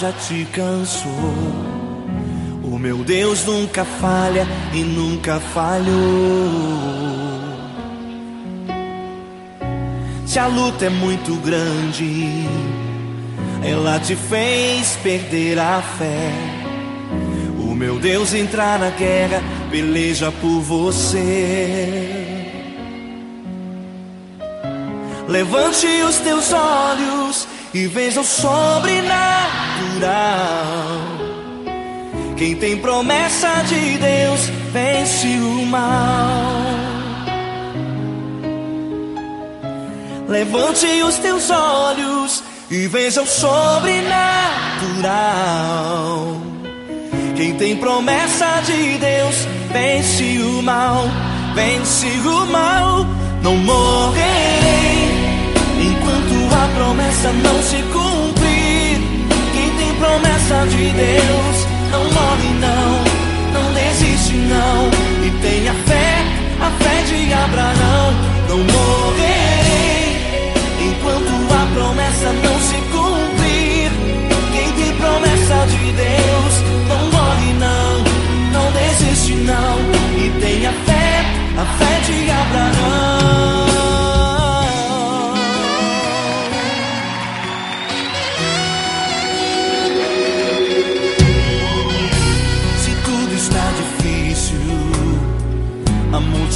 já te cansou. O meu Deus nunca falha e nunca falhou. Se a luta é muito grande, ela te fez perder a fé. O meu Deus entrar na guerra, peleja por você. Levante os teus olhos e veja o sobrenatural. Quem tem promessa de Deus vence o mal. Levante os teus olhos e veja o sobrenatural. Quem tem promessa de Deus vence o mal, vence o mal. Não morrerei enquanto a promessa não se cumprir. Promessa de Deus não morre não, não desiste não. E tenha fé, a fé de Abraão. Não morrerei enquanto a promessa não se cumprir. Quem tem promessa de Deus não morre não, não desiste não. E tenha fé, a fé de Abraão.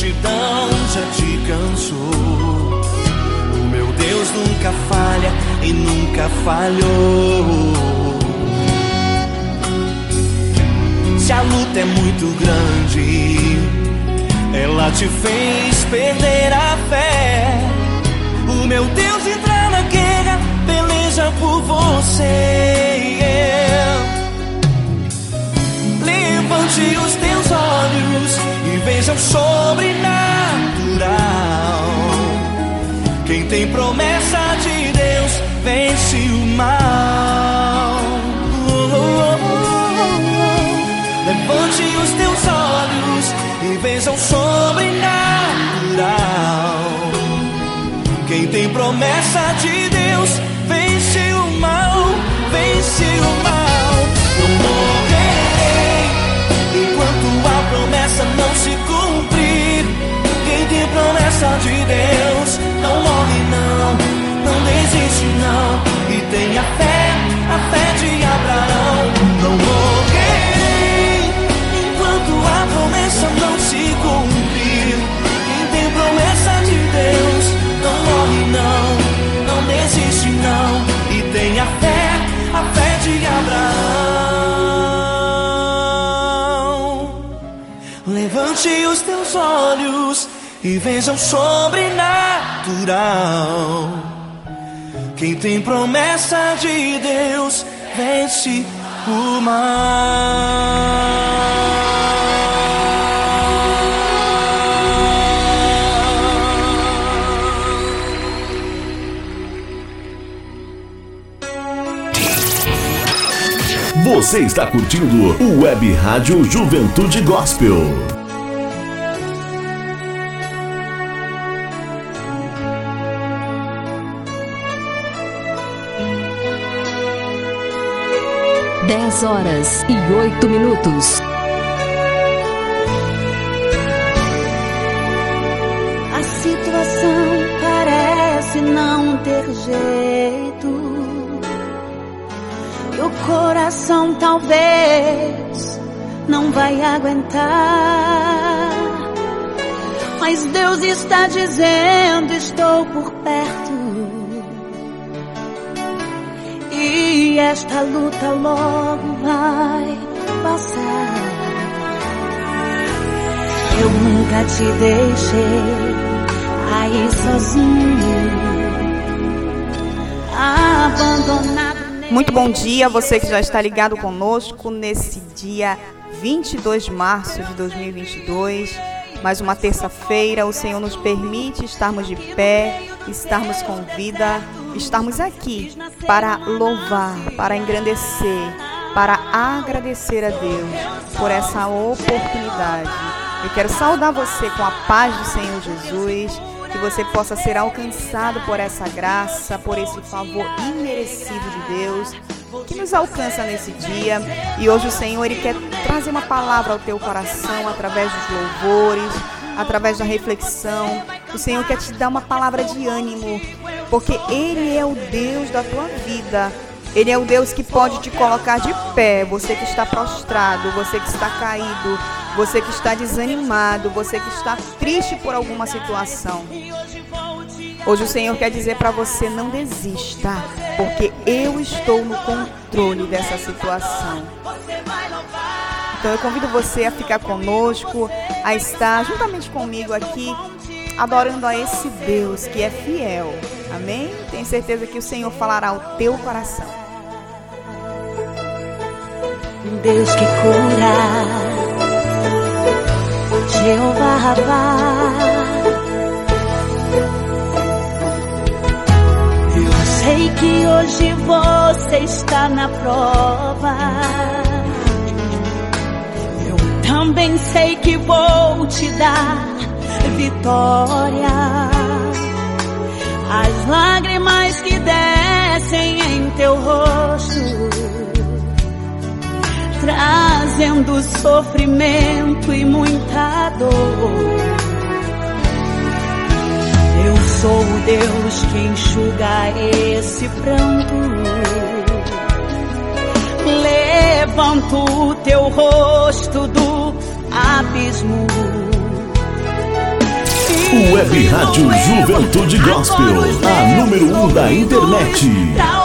Multidão já te cansou. O meu Deus nunca falha e nunca falhou. Se a luta é muito grande, ela te fez perder a fé. O meu Deus entra na guerra, peleja por você. Levante os teus olhos veja o sobrenatural. Quem tem promessa de Deus vence o mal. Oh, oh, oh. Levante os teus olhos e veja o sobrenatural. Quem tem promessa de Deus E tenha fé, a fé de Abraão. Não morrerei enquanto a promessa não se cumprir. Quem tem promessa de Deus não morre não, não desiste não. E tenha fé, a fé de Abraão. Levante os teus olhos e veja o sobrenatural. Quem tem promessa de Deus vence o Você está curtindo o Web Rádio Juventude Gospel. Dez horas e oito minutos. A situação parece não ter jeito. O coração talvez não vai aguentar. Mas Deus está dizendo: Estou por perto. E esta luta logo vai passar. Eu nunca te deixei aí sozinho, abandonado. Muito bom dia, você que já está ligado conosco nesse dia 22 de março de 2022. Mais uma terça-feira, o Senhor nos permite estarmos de pé, estarmos com vida, estarmos aqui para louvar, para engrandecer, para agradecer a Deus por essa oportunidade. Eu quero saudar você com a paz do Senhor Jesus que você possa ser alcançado por essa graça, por esse favor imerecido de Deus que nos alcança nesse dia. E hoje o Senhor ele quer trazer uma palavra ao teu coração através dos louvores, através da reflexão. O Senhor quer te dar uma palavra de ânimo, porque Ele é o Deus da tua vida. Ele é o Deus que pode te colocar de pé, você que está prostrado, você que está caído, você que está desanimado, você que está triste por alguma situação. Hoje o Senhor quer dizer para você não desista, porque eu estou no controle dessa situação. Então eu convido você a ficar conosco, a estar juntamente comigo aqui, adorando a esse Deus que é fiel. Amém? Tenho certeza que o Senhor falará ao teu coração. Deus que cura, Jeová Rabbah. Eu sei que hoje você está na prova. Eu também sei que vou te dar vitória. As lágrimas que descem em teu rosto trazendo sofrimento e muita dor. Eu sou o Deus que enxuga esse pranto. Levanto o teu rosto do abismo. Web Rádio Juventude Gospel, a número um da internet.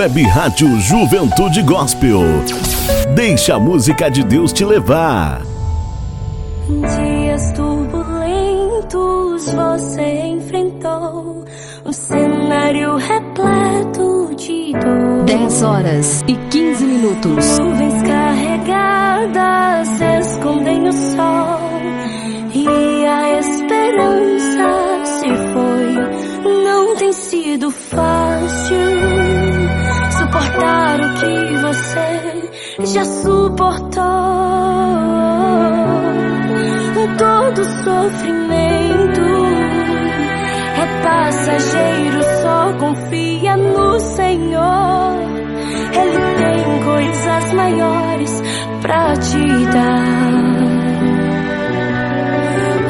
Web Rádio Juventude Gospel. Deixa a música de Deus te levar. Dias turbulentos você enfrentou um cenário repleto de dor. 10 horas e 15 minutos. Nuvens carregadas escondem o sol e a esperança se foi. Não tem sido fácil suportar o que você já suportou. Todo sofrimento é passageiro, só confia no Senhor. Ele tem coisas maiores pra te dar.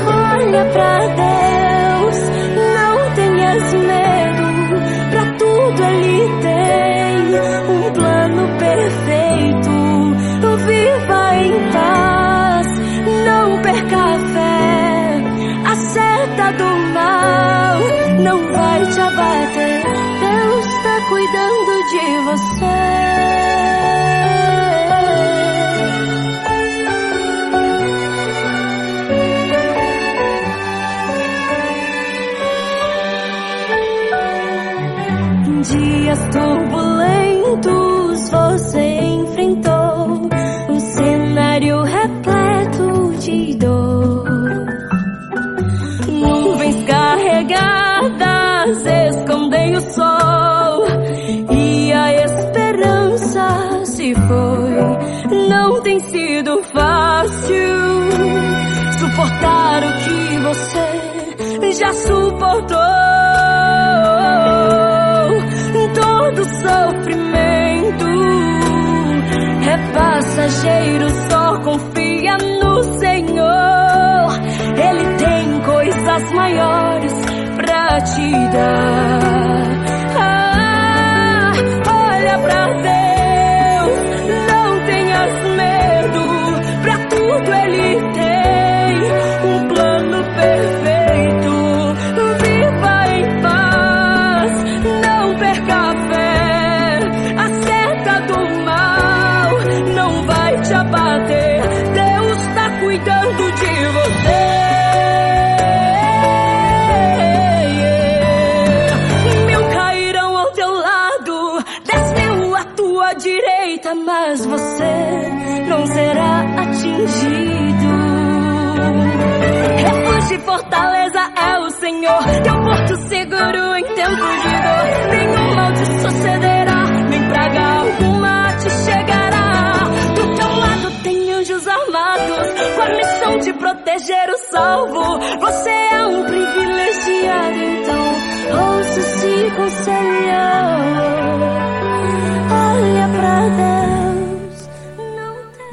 Olha pra Deus, não tenhas medo, você enfrentou um cenário repleto de dor. Nuvens carregadas escondem o sol e a esperança se foi. Não tem sido fácil suportar o que você já suportou. Passageiro, só confia no Senhor. Ele tem coisas maiores pra te dar. Senhor, teu porto seguro em tempo de dor. Nenhum mal te sucederá, nem praga alguma te chegará. Do teu lado tem anjos armados, com a missão de proteger o salvo. Você é um privilegiado, então ouça esse conselho. Olha pra Deus.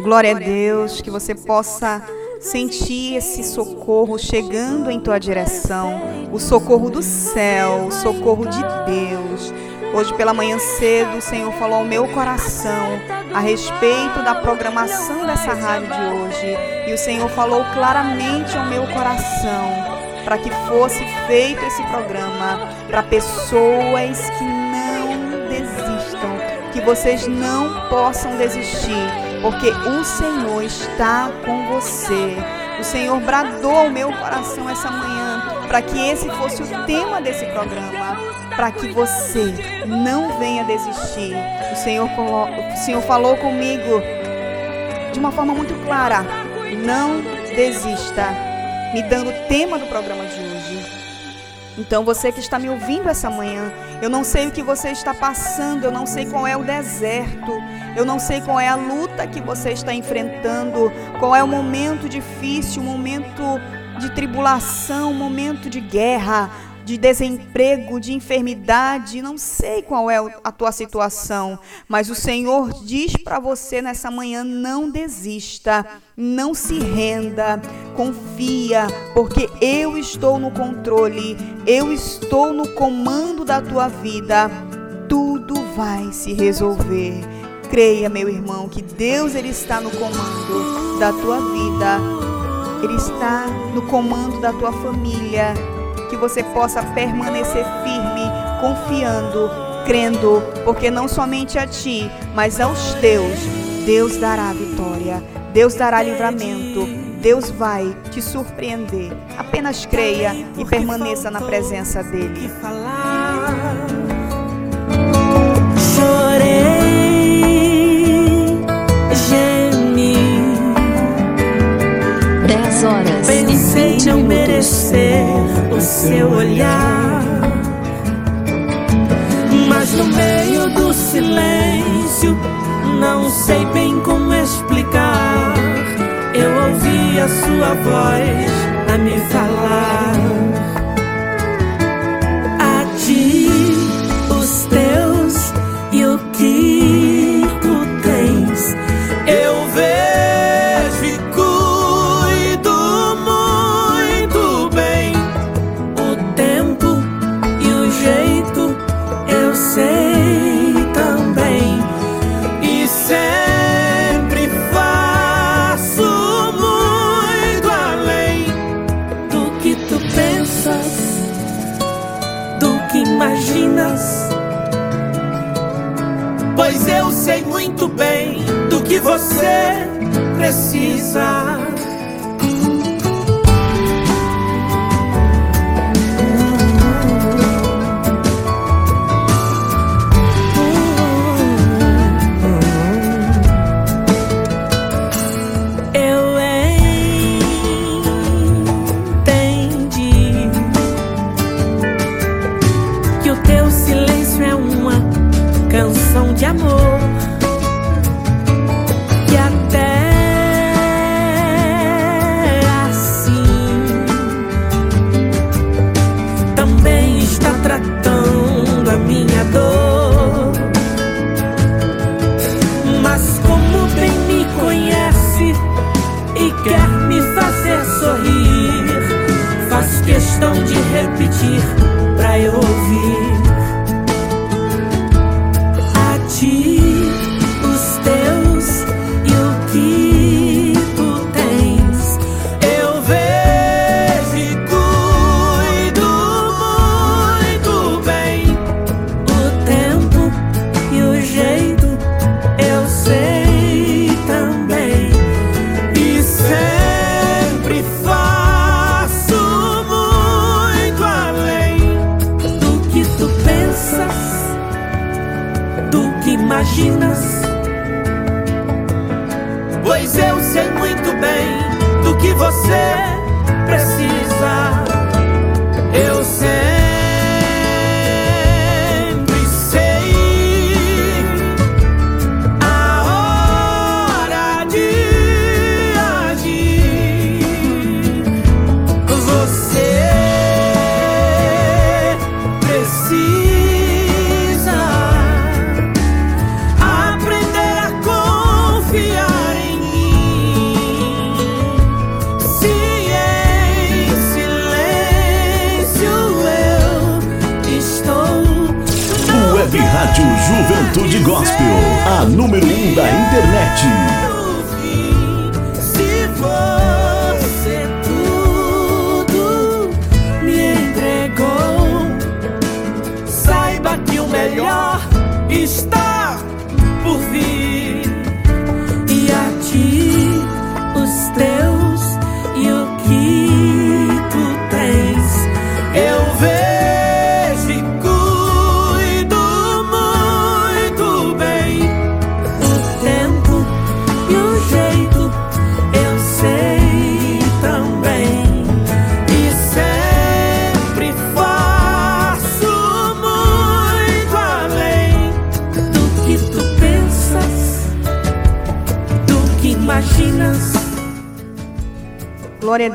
Glória a Deus, que você possa sentir esse socorro chegando em tua direção, o socorro do céu, o socorro de Deus. Hoje pela manhã cedo, o Senhor falou ao meu coração a respeito da programação dessa rádio de hoje, e o Senhor falou claramente ao meu coração para que fosse feito esse programa para pessoas que não desistam, que vocês não possam desistir, porque o Senhor está com você. O Senhor bradou ao meu coração essa manhã para que esse fosse o tema desse programa, para que você não venha desistir. O Senhor, o Senhor falou comigo de uma forma muito clara: não desista, me dando o tema do programa de hoje. Então, você que está me ouvindo essa manhã, eu não sei o que você está passando, eu não sei qual é o deserto, eu não sei qual é a luta que você está enfrentando, qual é o momento difícil, o momento de tribulação, o momento de guerra, de desemprego, de enfermidade, não sei qual é a tua situação, mas o Senhor diz para você nessa manhã: não desista, não se renda, confia, porque eu estou no controle, eu estou no comando da tua vida, tudo vai se resolver. Creia, meu irmão, que Deus ele está no comando da tua vida. Ele está no comando da tua família. Que você possa permanecer firme, confiando, crendo, porque não somente a ti, mas aos teus, Deus dará vitória, Deus dará livramento, Deus vai te surpreender. Apenas creia e permaneça na presença dele. Dez horas pensei minutos. merecer o seu olhar. Mas no meio do silêncio, não sei bem como explicar. Eu ouvi a sua voz a me falar. Eu sei muito bem do que você precisa.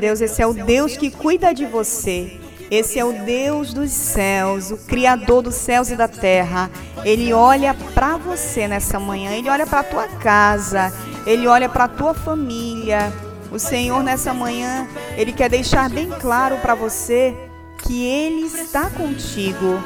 Deus, esse é o Deus que cuida de você. Esse é o Deus dos céus, o Criador dos céus e da terra. Ele olha para você nessa manhã, ele olha para a tua casa, ele olha para a tua família. O Senhor nessa manhã, ele quer deixar bem claro para você que ele está contigo,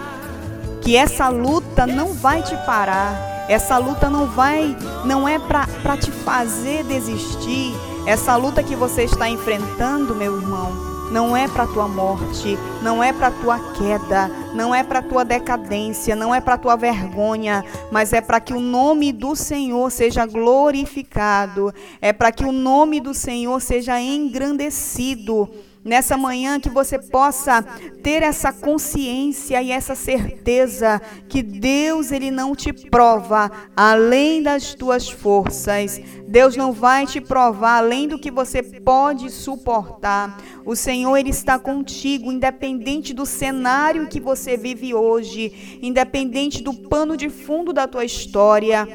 que essa luta não vai te parar. Essa luta não vai, não é para te fazer desistir. Essa luta que você está enfrentando, meu irmão, não é para tua morte, não é para tua queda, não é para tua decadência, não é para tua vergonha, mas é para que o nome do Senhor seja glorificado, é para que o nome do Senhor seja engrandecido nessa manhã que você possa ter essa consciência e essa certeza que Deus ele não te prova além das tuas forças. Deus não vai te provar além do que você pode suportar. O Senhor ele está contigo, independente do cenário que você vive hoje, independente do pano de fundo da tua história.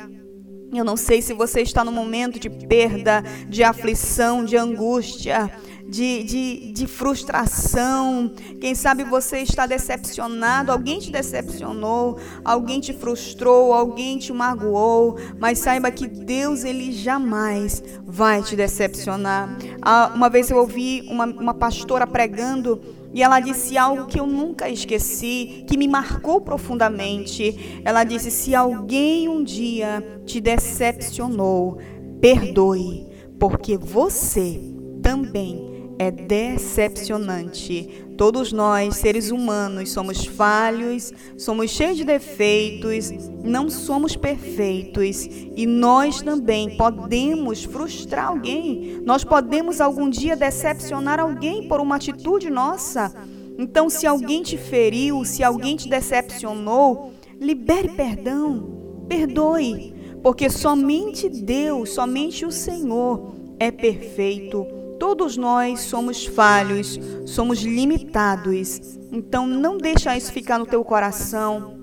Eu não sei se você está no momento de perda, de aflição, de angústia de, de, de frustração. Quem sabe você está decepcionado, alguém te decepcionou, alguém te frustrou, alguém te magoou, mas saiba que Deus, Ele jamais vai te decepcionar. Ah, uma vez eu ouvi uma, uma pastora pregando. E ela disse algo que eu nunca esqueci, que me marcou profundamente. Ela disse: Se alguém um dia te decepcionou, perdoe, porque você também é decepcionante. Todos nós, seres humanos, somos falhos, somos cheios de defeitos, não somos perfeitos e nós também podemos frustrar alguém. Nós podemos algum dia decepcionar alguém por uma atitude nossa. Então, se alguém te feriu, se alguém te decepcionou, libere perdão, perdoe, porque somente Deus, somente o Senhor é perfeito Todos nós somos falhos, somos limitados. Então não deixa isso ficar no teu coração.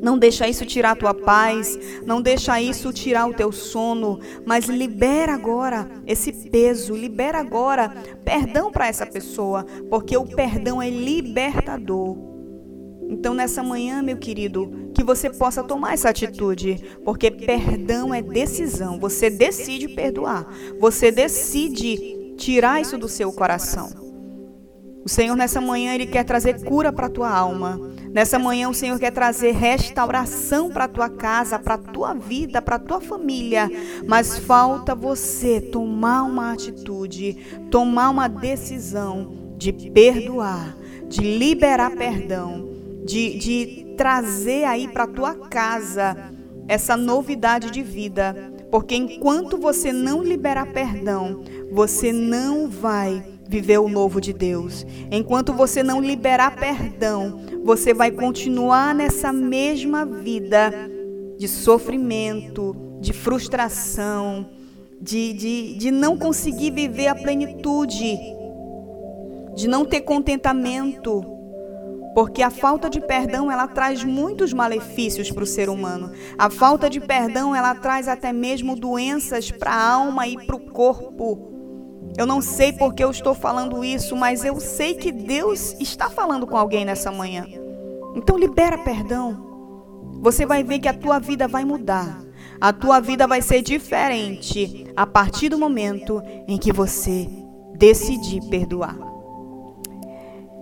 Não deixa isso tirar a tua paz, não deixa isso tirar o teu sono, mas libera agora esse peso, libera agora perdão para essa pessoa, porque o perdão é libertador. Então, nessa manhã, meu querido, que você possa tomar essa atitude, porque perdão é decisão. Você decide perdoar, você decide tirar isso do seu coração. O Senhor nessa manhã ele quer trazer cura para a tua alma. Nessa manhã o Senhor quer trazer restauração para a tua casa, para a tua vida, para a tua família. Mas falta você tomar uma atitude, tomar uma decisão de perdoar, de liberar perdão, de, de trazer aí para a tua casa essa novidade de vida. Porque enquanto você não liberar perdão, você não vai viver o novo de Deus. Enquanto você não liberar perdão, você vai continuar nessa mesma vida de sofrimento, de frustração, de, de, de não conseguir viver a plenitude, de não ter contentamento. Porque a falta de perdão, ela traz muitos malefícios para o ser humano. A falta de perdão, ela traz até mesmo doenças para a alma e para o corpo. Eu não sei porque eu estou falando isso, mas eu sei que Deus está falando com alguém nessa manhã. Então libera perdão. Você vai ver que a tua vida vai mudar. A tua vida vai ser diferente a partir do momento em que você decidir perdoar.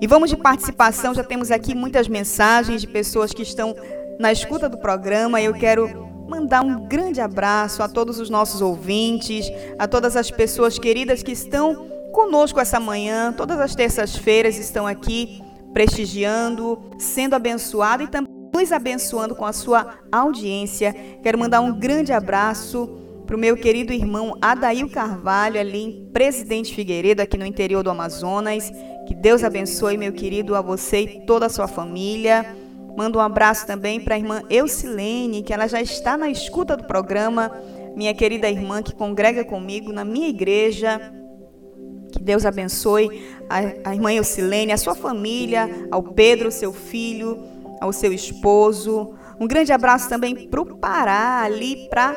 E vamos de participação, já temos aqui muitas mensagens de pessoas que estão na escuta do programa. Eu quero mandar um grande abraço a todos os nossos ouvintes, a todas as pessoas queridas que estão conosco essa manhã. Todas as terças-feiras estão aqui prestigiando, sendo abençoado e também nos abençoando com a sua audiência. Quero mandar um grande abraço para o meu querido irmão Adail Carvalho, ali em Presidente Figueiredo, aqui no interior do Amazonas. Que Deus abençoe, meu querido, a você e toda a sua família. Mando um abraço também para a irmã Eucilene, que ela já está na escuta do programa, minha querida irmã que congrega comigo na minha igreja. Que Deus abençoe a, a irmã Eucilene, a sua família, ao Pedro, seu filho, ao seu esposo. Um grande abraço também para o Pará, ali para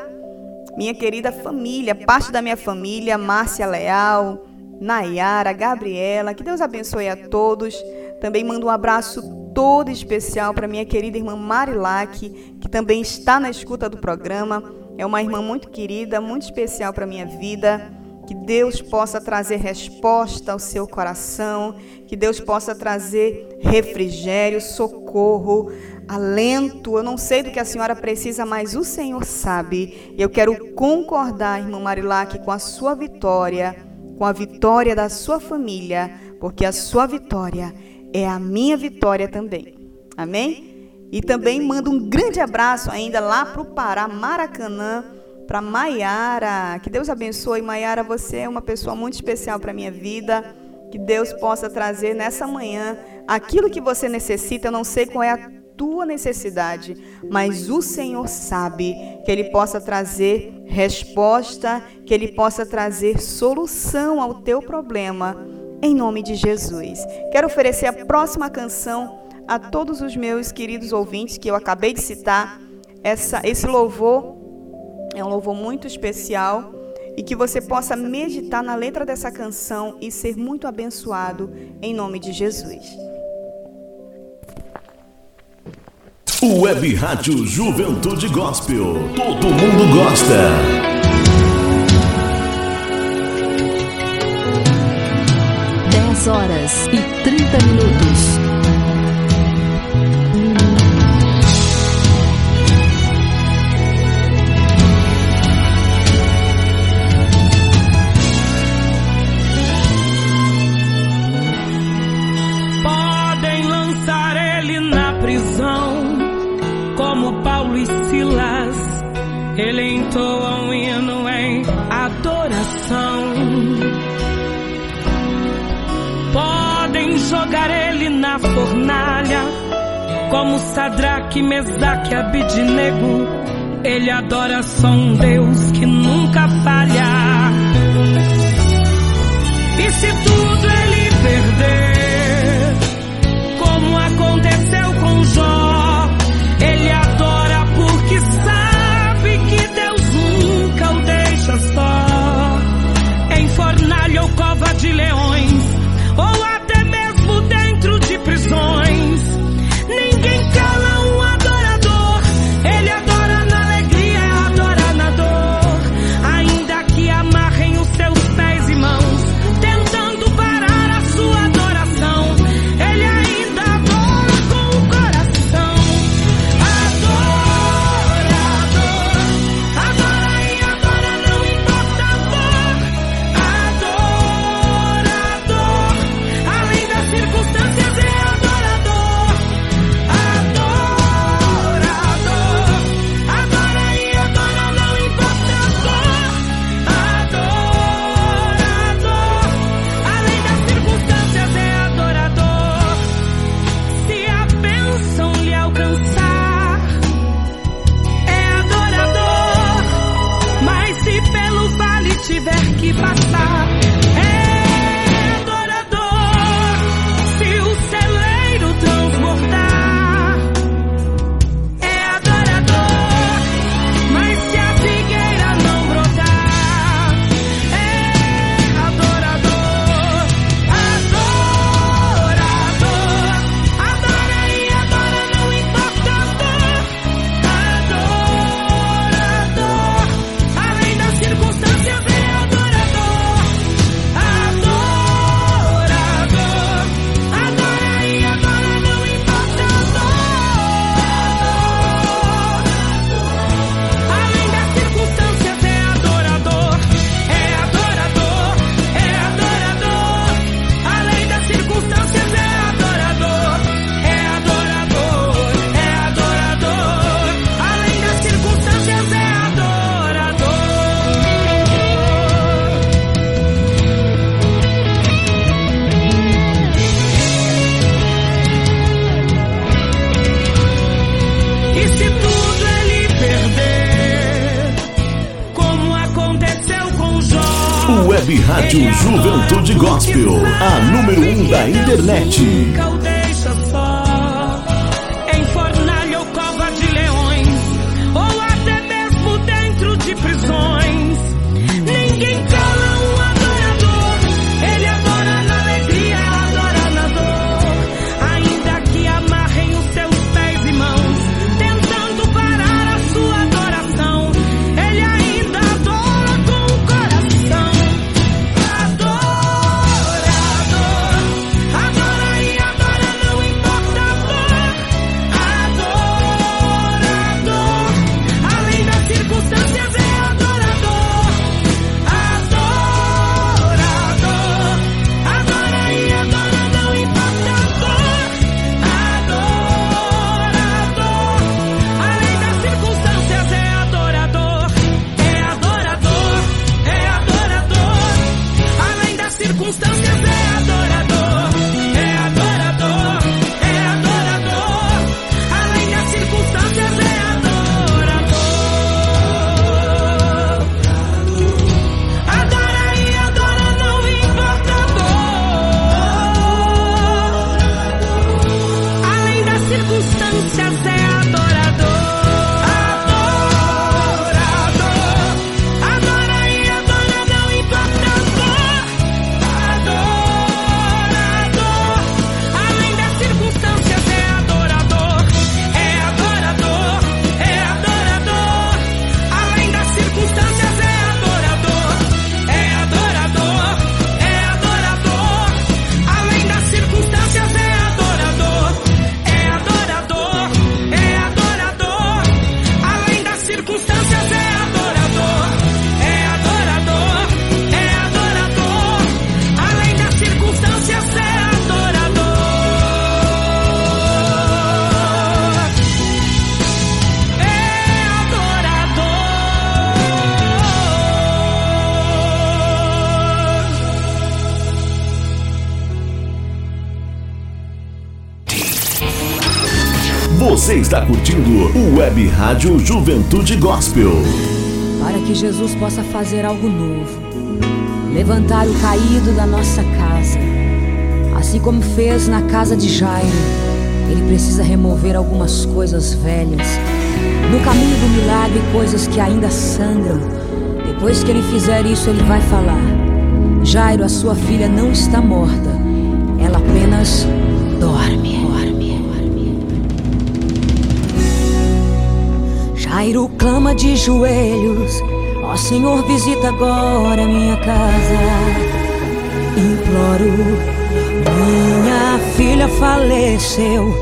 minha querida família, parte da minha família, Márcia Leal, Nayara, Gabriela. Que Deus abençoe a todos. Também mando um abraço todo especial para minha querida irmã Marilac, que também está na escuta do programa. É uma irmã muito querida, muito especial para minha vida. Que Deus possa trazer resposta ao seu coração, que Deus possa trazer refrigério, socorro, alento. Eu não sei do que a senhora precisa, mas o Senhor sabe. E eu quero concordar, irmã Marilac, com a sua vitória, com a vitória da sua família, porque a sua vitória é a minha vitória também. Amém? E também mando um grande abraço ainda lá para o Pará, Maracanã, para Maiara. Que Deus abençoe. Maiara, você é uma pessoa muito especial para minha vida. Que Deus possa trazer nessa manhã aquilo que você necessita. Eu não sei qual é a tua necessidade, mas o Senhor sabe que Ele possa trazer resposta, que Ele possa trazer solução ao teu problema, em nome de Jesus. Quero oferecer a próxima canção a todos os meus queridos ouvintes que eu acabei de citar. Essa, esse louvor é um louvor muito especial e que você possa meditar na letra dessa canção e ser muito abençoado em nome de Jesus. Web Rádio Juventude Gospel. Todo mundo gosta. Dez horas e trinta minutos. Ele entoa um hino em adoração. Podem jogar ele na fornalha, como Sadraque, Mesaque Abidnego. Ele adora só um Deus que nunca falha. E se tudo ele perder, número um que da internet. Está curtindo o Web Rádio Juventude Gospel. Para que Jesus possa fazer algo novo, levantar o caído da nossa casa, assim como fez na casa de Jairo, ele precisa remover algumas coisas velhas. No caminho do milagre, coisas que ainda sangram. Depois que ele fizer isso, ele vai falar: Jairo, a sua filha não está morta, ela apenas dorme. Jairo clama de joelhos: Ó Senhor, visita agora minha casa. Imploro, minha filha faleceu,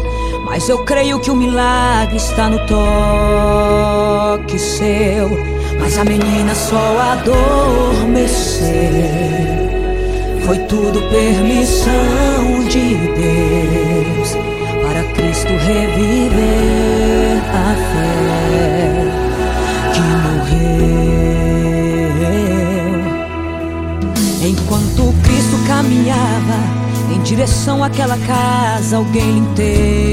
mas eu creio que o milagre está no toque seu. Mas a menina só adormeceu. Foi tudo permissão de Deus Cristo reviver a fé que morreu. Enquanto Cristo caminhava em direção àquela casa, alguém interrompeu.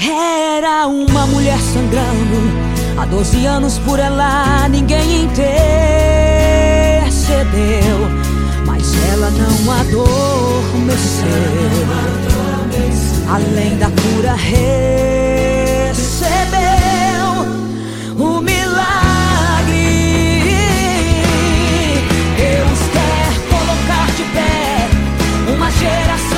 Era uma mulher sangrando. Há 12 anos por ela ninguém intercedeu mas ela não adormeceu. Além da cura, recebeu o milagre. Deus quer colocar de pé uma geração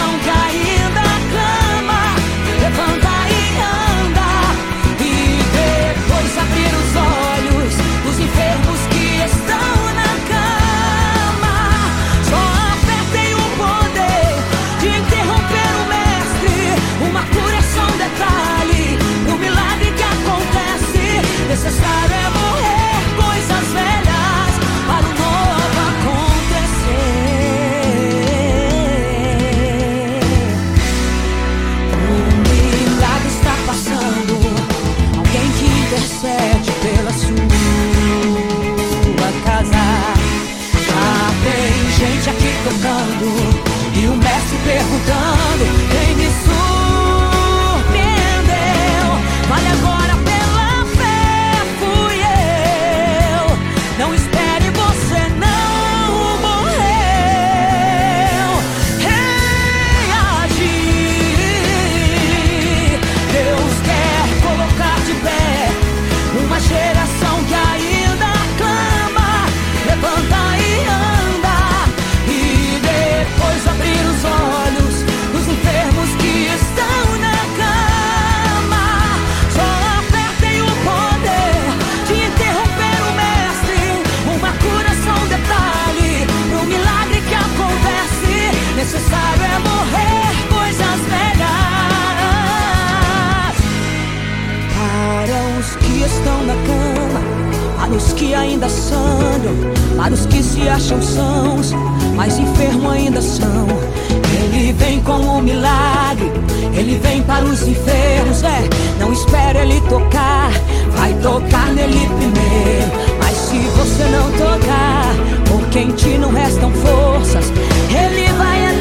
tocando e o mestre perguntando ainda sangram, para os que se acham sãos, mas enfermos ainda são. Ele vem com o milagre, ele vem para os enfermos, é. Não espere ele tocar, vai tocar nele primeiro. Mas se você não tocar, porque em ti não restam forças, ele vai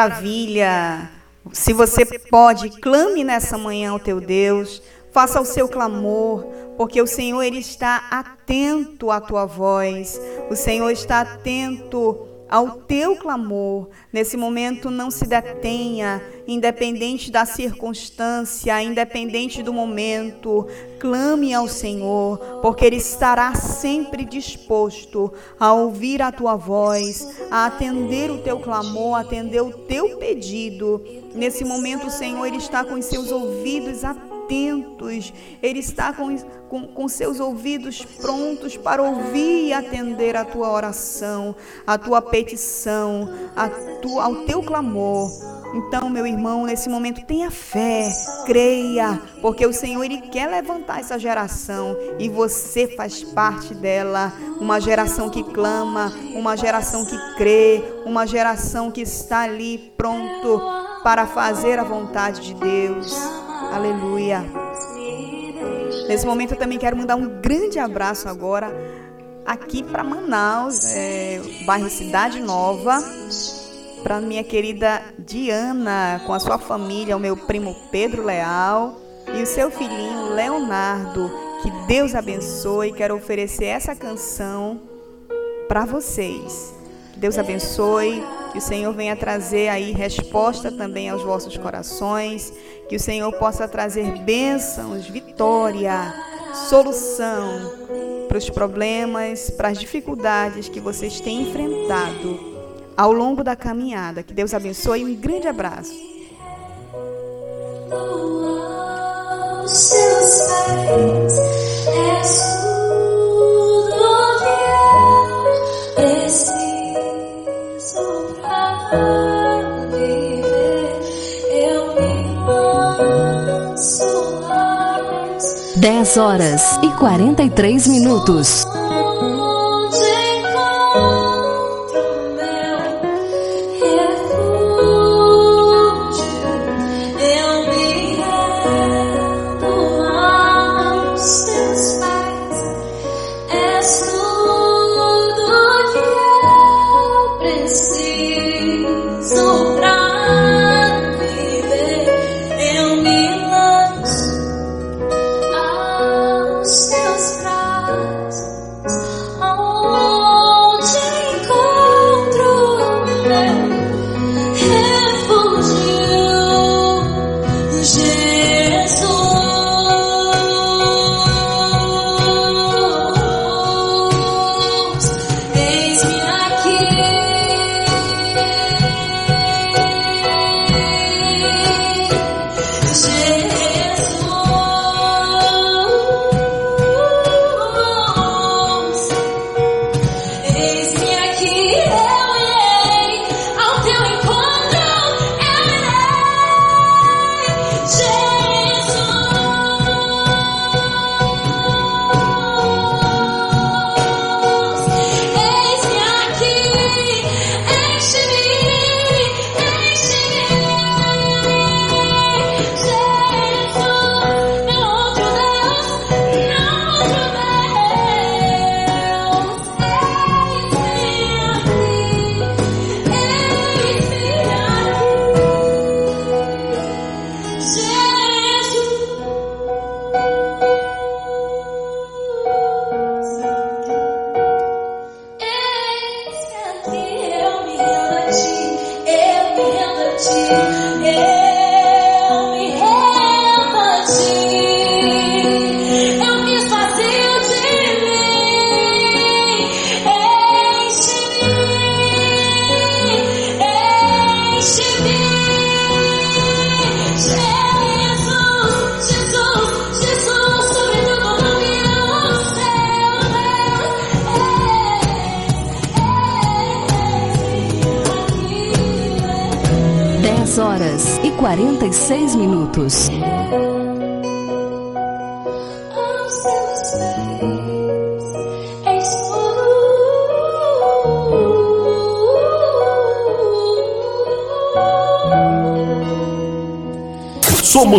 Maravilha! Se você pode, clame nessa manhã ao teu Deus, faça o seu clamor, porque o Senhor ele está atento à tua voz. O Senhor está atento ao teu clamor. Nesse momento, não se detenha, independente da circunstância, independente do momento. Clame ao Senhor, porque Ele estará sempre disposto a ouvir a tua voz, a atender o teu clamor, atender o teu pedido. Nesse momento, o Senhor ele está com os seus ouvidos atentos atentos, Ele está com, com, com seus ouvidos prontos para ouvir e atender a tua oração, a tua petição, a tua, ao teu clamor. Então, meu irmão, nesse momento tenha fé, creia, porque o Senhor ele quer levantar essa geração e você faz parte dela, uma geração que clama, uma geração que crê, uma geração que está ali pronto para fazer a vontade de Deus. Aleluia. Nesse momento eu também quero mandar um grande abraço agora aqui para Manaus, é, bairro Cidade Nova, para minha querida Diana, com a sua família, o meu primo Pedro Leal e o seu filhinho Leonardo. Que Deus abençoe. Quero oferecer essa canção para vocês. Que Deus abençoe. Que o Senhor venha trazer aí resposta também aos vossos corações. Que o Senhor possa trazer bênçãos, vitória, solução para os problemas, para as dificuldades que vocês têm enfrentado ao longo da caminhada. Que Deus abençoe e um grande abraço. pés és Dez horas e quarenta e três minutos.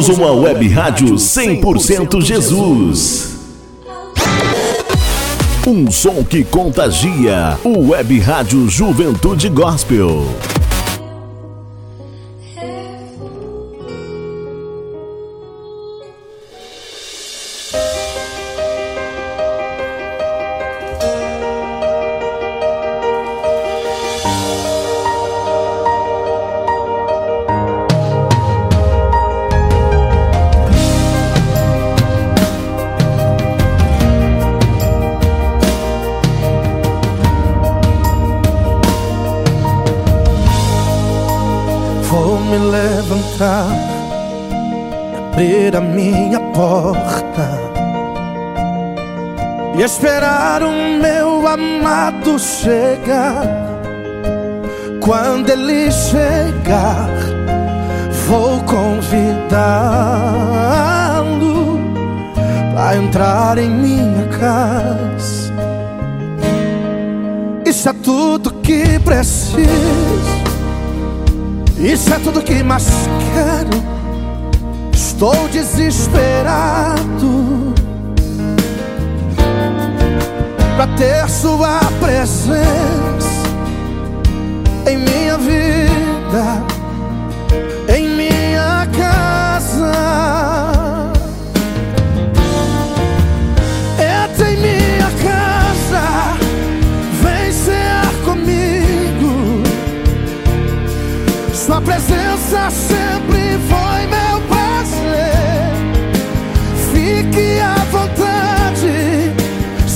Somos uma web rádio 100% Jesus. Um som que contagia. O Web Rádio Juventude Gospel. Desesperado para ter Sua presença em minha vida, em minha casa. Entra em minha casa, vem ser comigo. Sua presença sempre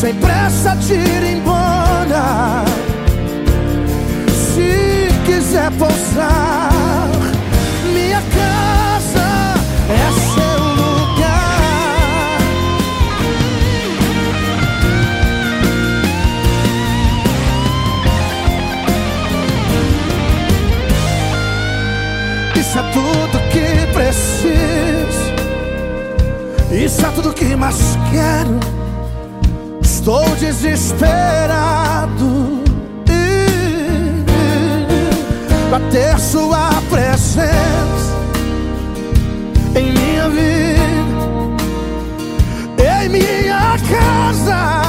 sem pressa de ir embora. Se quiser pousar, minha casa é seu lugar. Isso é tudo que preciso. Isso é tudo que mais quero. Estou desesperado para ter Sua presença em minha vida, em minha casa.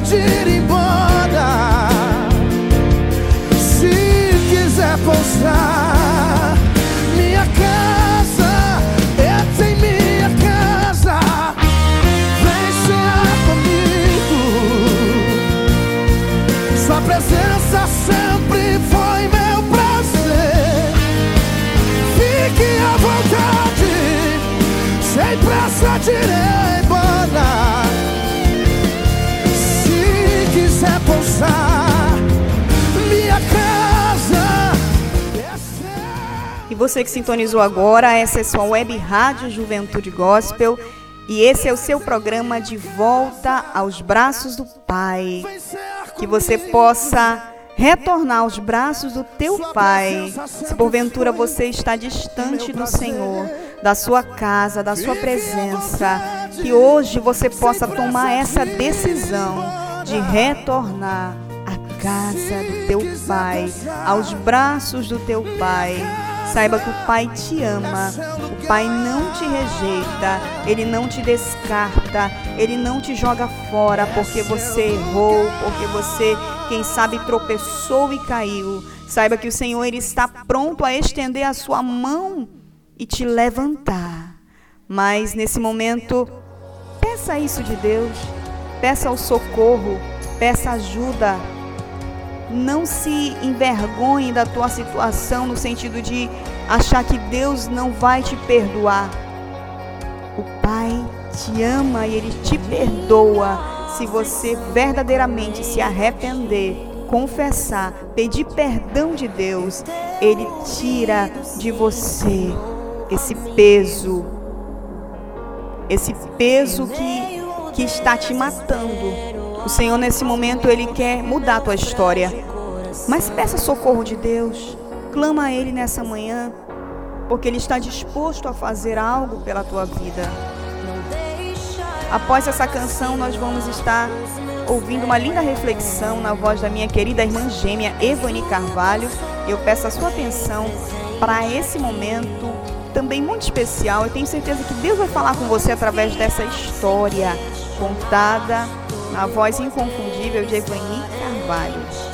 Ir embora. Se quiser pousar, minha casa, entra em minha casa. Vem ser comigo. Sua presença sempre foi meu prazer. Fique à vontade, sem pressa de pousar, minha casa é. E você que sintonizou agora, essa é sua web rádio Juventude Gospel. E esse é o seu programa de volta aos braços do Pai. Que você possa retornar aos braços do teu Pai. Se porventura você está distante do Senhor, da sua casa, da sua presença, que hoje você possa tomar essa decisão de retornar à casa do teu Pai, aos braços do teu Pai. Saiba que o Pai te ama, o Pai não te rejeita, Ele não te descarta, Ele não te joga fora porque você errou, porque você, quem sabe, tropeçou e caiu. Saiba que o Senhor ele está pronto a estender a sua mão e te levantar. Mas nesse momento, peça isso de Deus, peça o socorro, peça ajuda, não se envergonhe da tua situação no sentido de achar que Deus não vai te perdoar. O Pai te ama e ele te perdoa se você verdadeiramente se arrepender, confessar, pedir perdão de Deus. Ele tira de você esse peso, esse peso que, que está te matando. O Senhor, nesse momento, Ele quer mudar a tua história. Mas peça socorro de Deus. Clama a Ele nessa manhã, porque Ele está disposto a fazer algo pela tua vida. Após essa canção, nós vamos estar ouvindo uma linda reflexão na voz da minha querida irmã gêmea Evani Carvalho. Eu peço a sua atenção para esse momento também muito especial. Eu tenho certeza que Deus vai falar com você através dessa história contada na voz inconfundível de Evani Carvalho.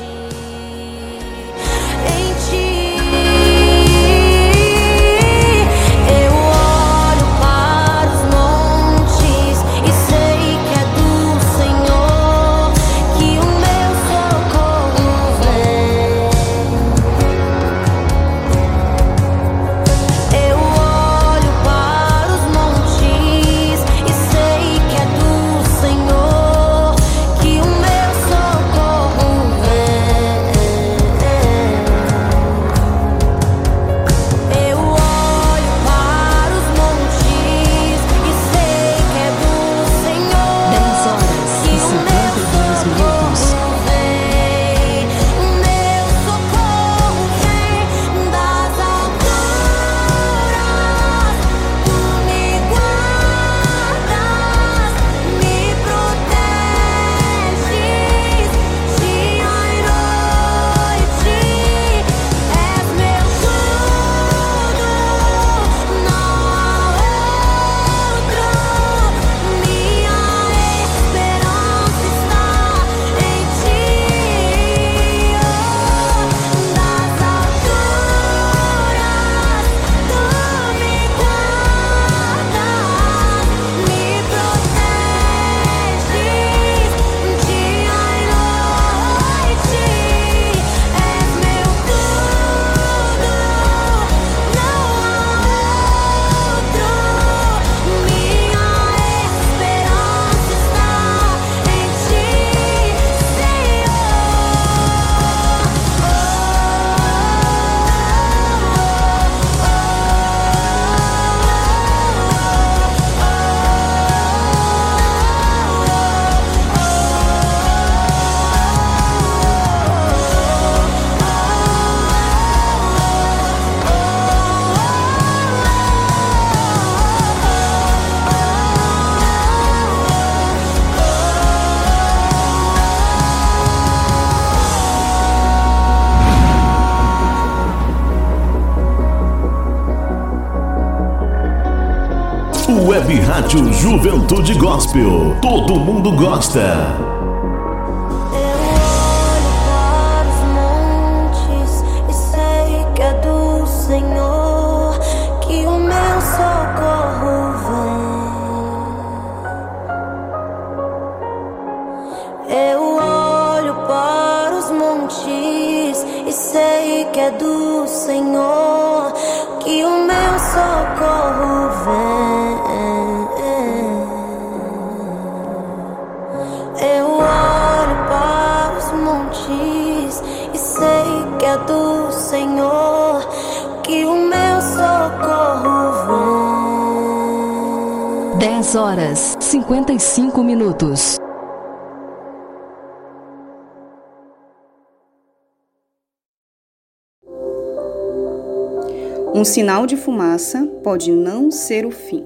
Rádio Juventude Gospel. Todo mundo gosta. Um sinal de fumaça pode não ser o fim.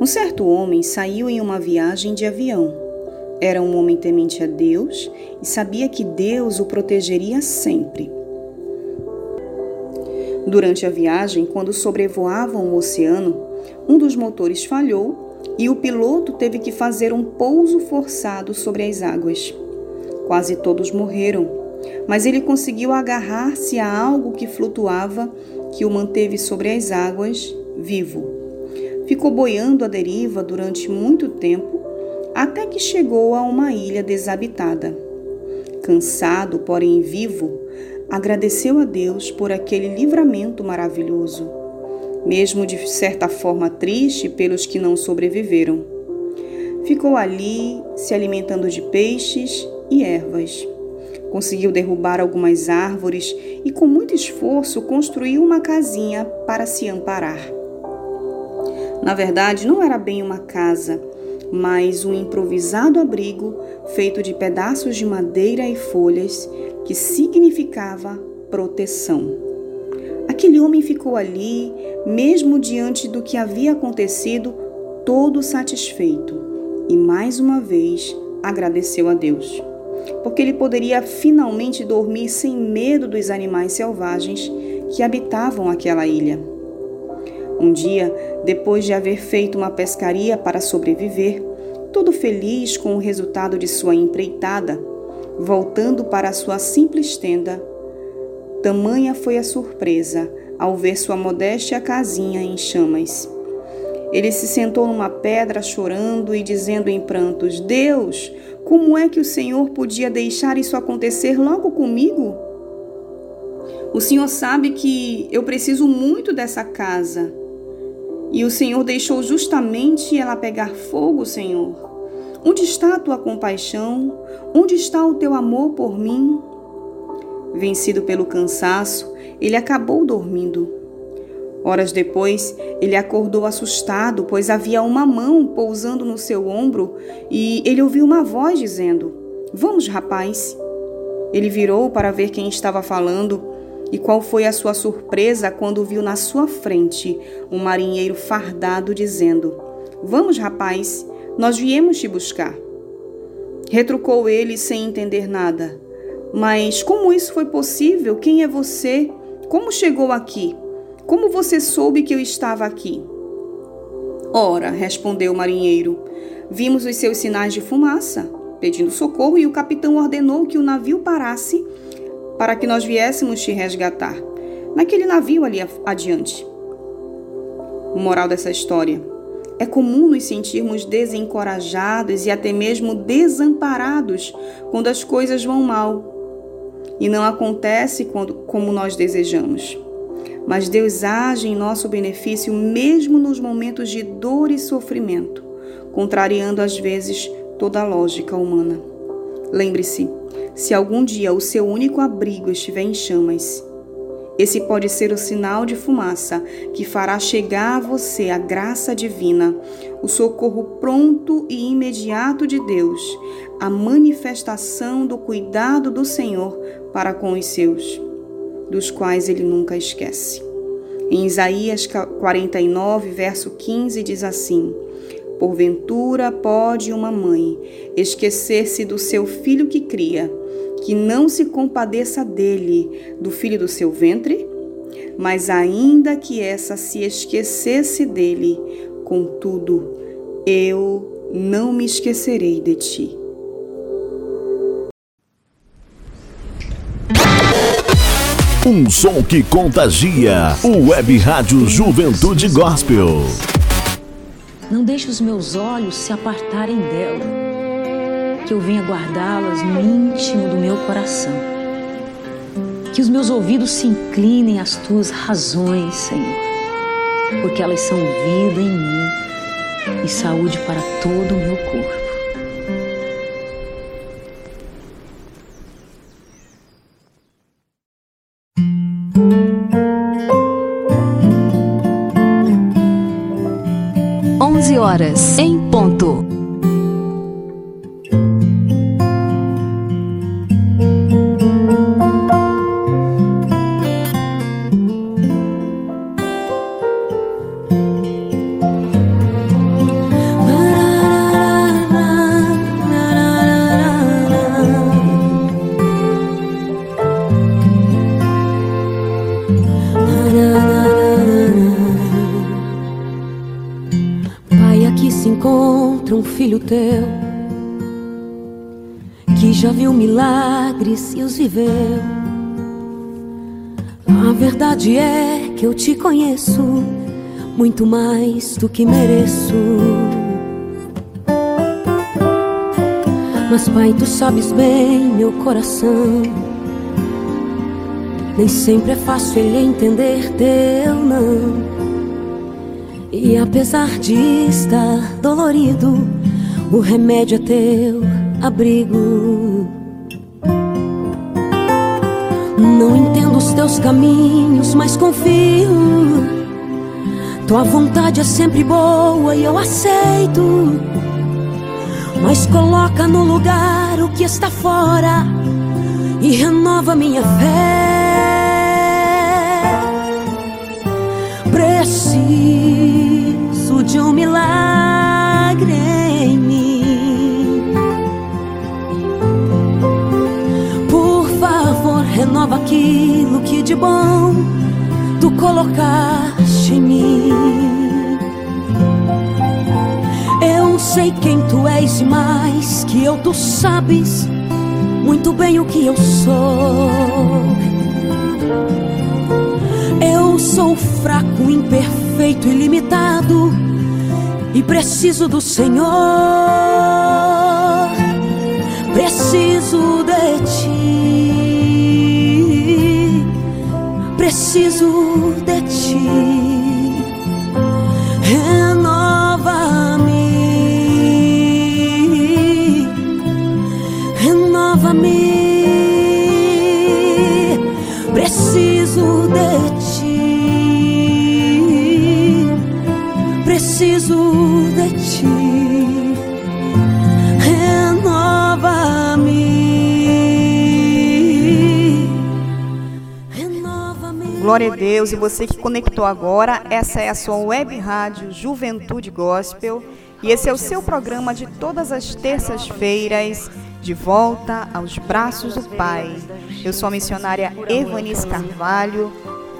Um certo homem saiu em uma viagem de avião. Era um homem temente a Deus e sabia que Deus o protegeria sempre. Durante a viagem, quando sobrevoavam o oceano, um dos motores falhou e o piloto teve que fazer um pouso forçado sobre as águas. Quase todos morreram, mas ele conseguiu agarrar-se a algo que flutuava, que o manteve sobre as águas, vivo. Ficou boiando à deriva durante muito tempo, até que chegou a uma ilha desabitada. Cansado, porém vivo, agradeceu a Deus por aquele livramento maravilhoso, mesmo de certa forma triste pelos que não sobreviveram. Ficou ali, se alimentando de peixes e ervas. Conseguiu derrubar algumas árvores e, com muito esforço, construiu uma casinha para se amparar. Na verdade, não era bem uma casa, mas um improvisado abrigo feito de pedaços de madeira e folhas que significava proteção. Aquele homem ficou ali, mesmo diante do que havia acontecido, todo satisfeito e mais uma vez agradeceu a Deus, porque ele poderia finalmente dormir sem medo dos animais selvagens que habitavam aquela ilha. Um dia, depois de haver feito uma pescaria para sobreviver, todo feliz com o resultado de sua empreitada, voltando para sua simples tenda, tamanha foi a surpresa ao ver sua modéstia casinha em chamas. Ele se sentou numa pedra chorando e dizendo em prantos: Deus, como é que o Senhor podia deixar isso acontecer logo comigo? O Senhor sabe que eu preciso muito dessa casa. E o Senhor deixou justamente ela pegar fogo, Senhor. Onde está a tua compaixão? Onde está o teu amor por mim? Vencido pelo cansaço, ele acabou dormindo. Horas depois, ele acordou assustado, pois havia uma mão pousando no seu ombro e ele ouviu uma voz dizendo: Vamos, rapaz. Ele virou para ver quem estava falando e qual foi a sua surpresa quando viu na sua frente um marinheiro fardado dizendo: Vamos, rapaz, nós viemos te buscar. Retrucou ele sem entender nada. Mas como isso foi possível? Quem é você? Como chegou aqui? Como você soube que eu estava aqui? Ora, respondeu o marinheiro, vimos os seus sinais de fumaça, pedindo socorro, e o capitão ordenou que o navio parasse para que nós viéssemos te resgatar. Naquele navio ali adiante. Moral dessa história. É comum nos sentirmos desencorajados e até mesmo desamparados quando as coisas vão mal e não acontece quando, como nós desejamos. Mas Deus age em nosso benefício mesmo nos momentos de dor e sofrimento, contrariando às vezes toda a lógica humana. Lembre-se, se algum dia o seu único abrigo estiver em chamas, esse pode ser o sinal de fumaça que fará chegar a você a graça divina, o socorro pronto e imediato de Deus, a manifestação do cuidado do Senhor para com os seus, dos quais ele nunca esquece. Em Isaías 49, verso 15, diz assim: Porventura pode uma mãe esquecer-se do seu filho que cria, que não se compadeça dele, do filho do seu ventre? Mas ainda que essa se esquecesse dele, contudo, eu não me esquecerei de ti. Um som que contagia. O Web Rádio Juventude Gospel. Não deixe os meus olhos se apartarem dela, que eu venha guardá-las no íntimo do meu coração. Que os meus ouvidos se inclinem às tuas razões, Senhor, porque elas são vida em mim e saúde para todo o meu corpo. Horas. Em muito mais do que mereço. Mas, Pai, tu sabes bem meu coração. Nem sempre é fácil ele entender teu não. E apesar de estar dolorido, o remédio é teu abrigo. Teus caminhos, mas confio. Tua vontade é sempre boa e eu aceito. Mas coloca no lugar o que está fora e renova minha fé. Preciso de um milagre aquilo que de bom tu colocaste em mim. Eu sei quem tu és e mais que eu, tu sabes muito bem o que eu sou. Eu sou fraco, imperfeito e limitado e preciso do Senhor. Preciso de ti. Preciso de ti. Renova-me. Renova-me. Preciso de ti. Preciso de ti. Glória a Deus. E você que conectou agora, essa é a sua web rádio Juventude Gospel. E esse é o seu programa de todas as terças-feiras, de volta aos braços do Pai. Eu sou a missionária Evanice Carvalho,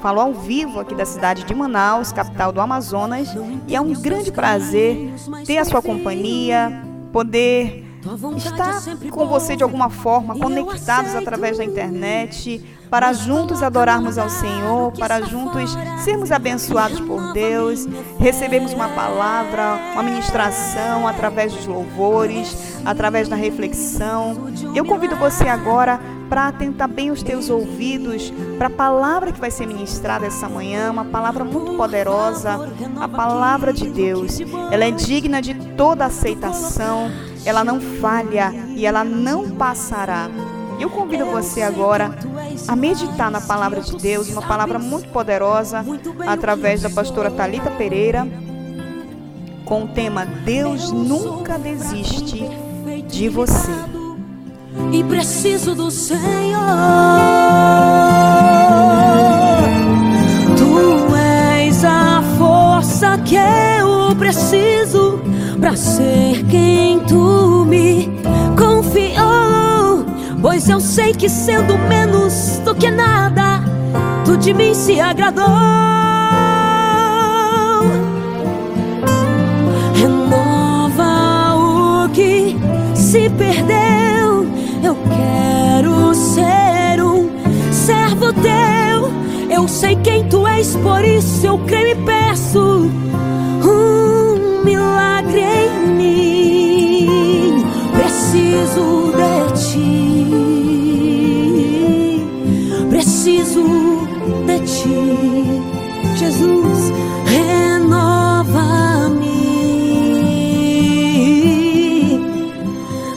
falo ao vivo aqui da cidade de Manaus, capital do Amazonas, e é um grande prazer ter a sua companhia, poder estar com você de alguma forma, conectados através da internet, para juntos adorarmos ao Senhor, para juntos sermos abençoados por Deus, recebermos uma palavra, uma ministração através dos louvores, através da reflexão. Eu convido você agora para atentar bem os teus ouvidos para a palavra que vai ser ministrada essa manhã, uma palavra muito poderosa, a palavra de Deus. Ela é digna de toda aceitação, ela não falha e ela não passará. Eu convido você agora a meditar na palavra de Deus, uma palavra muito poderosa, através da pastora Talita Pereira, com o tema Deus nunca desiste de você. E preciso do Senhor. Tu és a força que eu preciso para ser quem tu me. Pois eu sei que sendo menos do que nada, tu de mim se agradou. Renova o que se perdeu. Eu quero ser um servo teu. Eu sei quem tu és, por isso eu creio e peço um milagre em mim. Preciso ti, Jesus. Renova-me.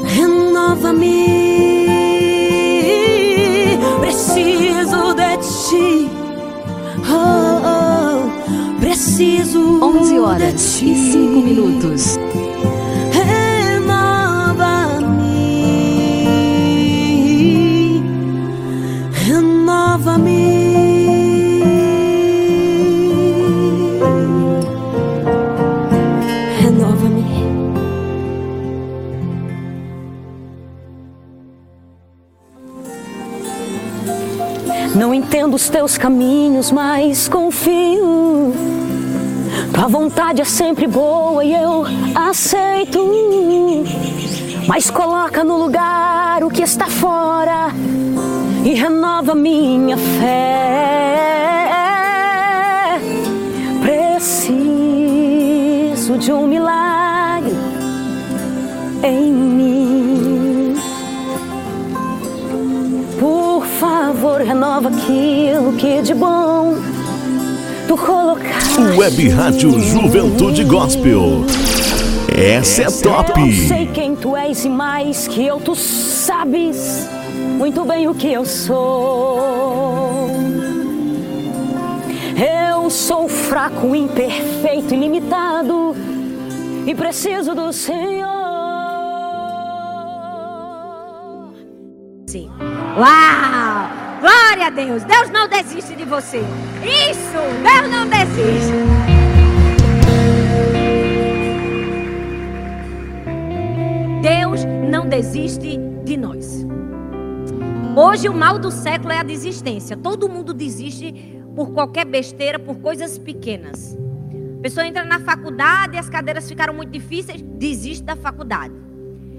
Renova-me. Preciso de ti. Oh, oh, preciso 11 horas e 5 minutos. Não entendo os teus caminhos, mas confio. Tua vontade é sempre boa e eu aceito. Mas coloca no lugar o que está fora e renova minha fé. Preciso de um milagre em mim. Favor, renova aquilo que de bom tu colocaste. Web Rádio Juventude Gospel. Essa é top. Eu sei quem tu és e mais que eu, tu sabes muito bem o que eu sou. Eu sou fraco, imperfeito, ilimitado e preciso do Senhor. Sim. Uau! Glória a Deus! Deus não desiste de você. Isso! Deus não desiste. Deus não desiste de nós. Hoje o mal do século é a desistência. Todo mundo desiste por qualquer besteira, por coisas pequenas. A pessoa entra na faculdade e as cadeiras ficaram muito difíceis, desiste da faculdade.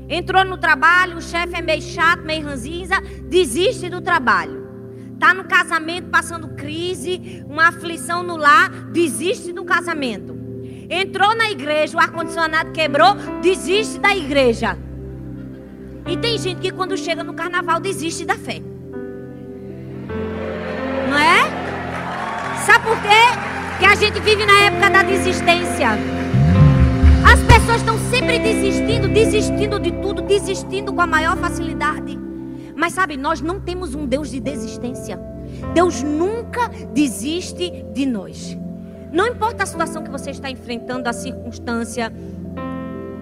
Entrou no trabalho, o chefe é meio chato, meio ranzinza, desiste do trabalho. Tá no casamento passando crise, uma aflição no lar, desiste do casamento. Entrou na igreja, o ar-condicionado quebrou, desiste da igreja. E tem gente que quando chega no carnaval desiste da fé. Não é? Sabe por quê? Que a gente vive na época da desistência. As pessoas estão sempre desistindo, desistindo de tudo, desistindo com a maior facilidade. Mas sabe, nós não temos um Deus de desistência. Deus nunca desiste de nós. Não importa a situação que você está enfrentando, a circunstância,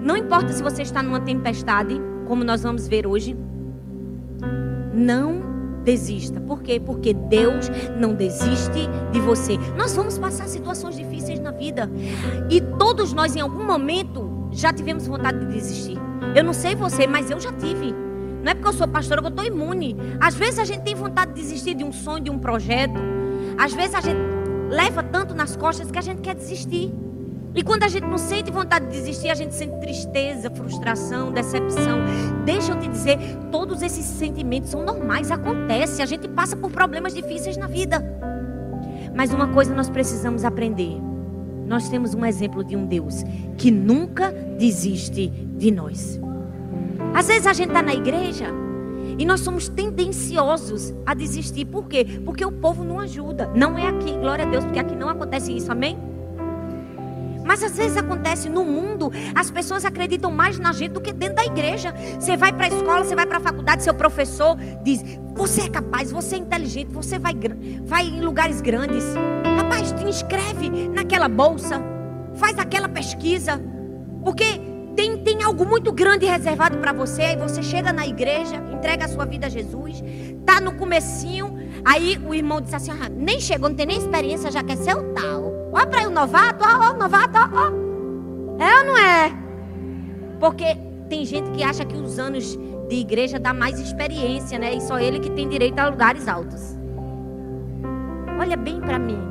não importa se você está numa tempestade, como nós vamos ver hoje, não desista. Por quê? Porque Deus não desiste de você. Nós vamos passar situações difíceis na vida. E todos nós, em algum momento, já tivemos vontade de desistir. Eu não sei você, mas eu já tive. Não é porque eu sou pastora que eu estou imune. Às vezes a gente tem vontade de desistir de um sonho, de um projeto. Às vezes a gente leva tanto nas costas que a gente quer desistir. E quando a gente não sente vontade de desistir, a gente sente tristeza, frustração, decepção. Deixa eu te dizer, todos esses sentimentos são normais, acontece. A gente passa por problemas difíceis na vida. Mas uma coisa nós precisamos aprender. Nós temos um exemplo de um Deus que nunca desiste de nós. Às vezes a gente está na igreja e nós somos tendenciosos a desistir. Por quê? Porque o povo não ajuda. Não é aqui, glória a Deus, porque aqui não acontece isso, amém? Mas às vezes acontece no mundo, as pessoas acreditam mais na gente do que dentro da igreja. Você vai para a escola, você vai para a faculdade, seu professor diz: Você é capaz, você é inteligente, você vai, vai em lugares grandes. Rapaz, te inscreve naquela bolsa, faz aquela pesquisa, porque tem, tem algo muito grande reservado para você. Aí você chega na igreja, entrega a sua vida a Jesus, tá no comecinho, aí o irmão diz assim: ah, nem chegou, não tem nem experiência, já quer ser o tal. Olha para o novato, ó, ó, novato, ó, ó. É ou não é? Porque tem gente que acha que os anos de igreja dá mais experiência, né? E só ele que tem direito a lugares altos. Olha bem para mim.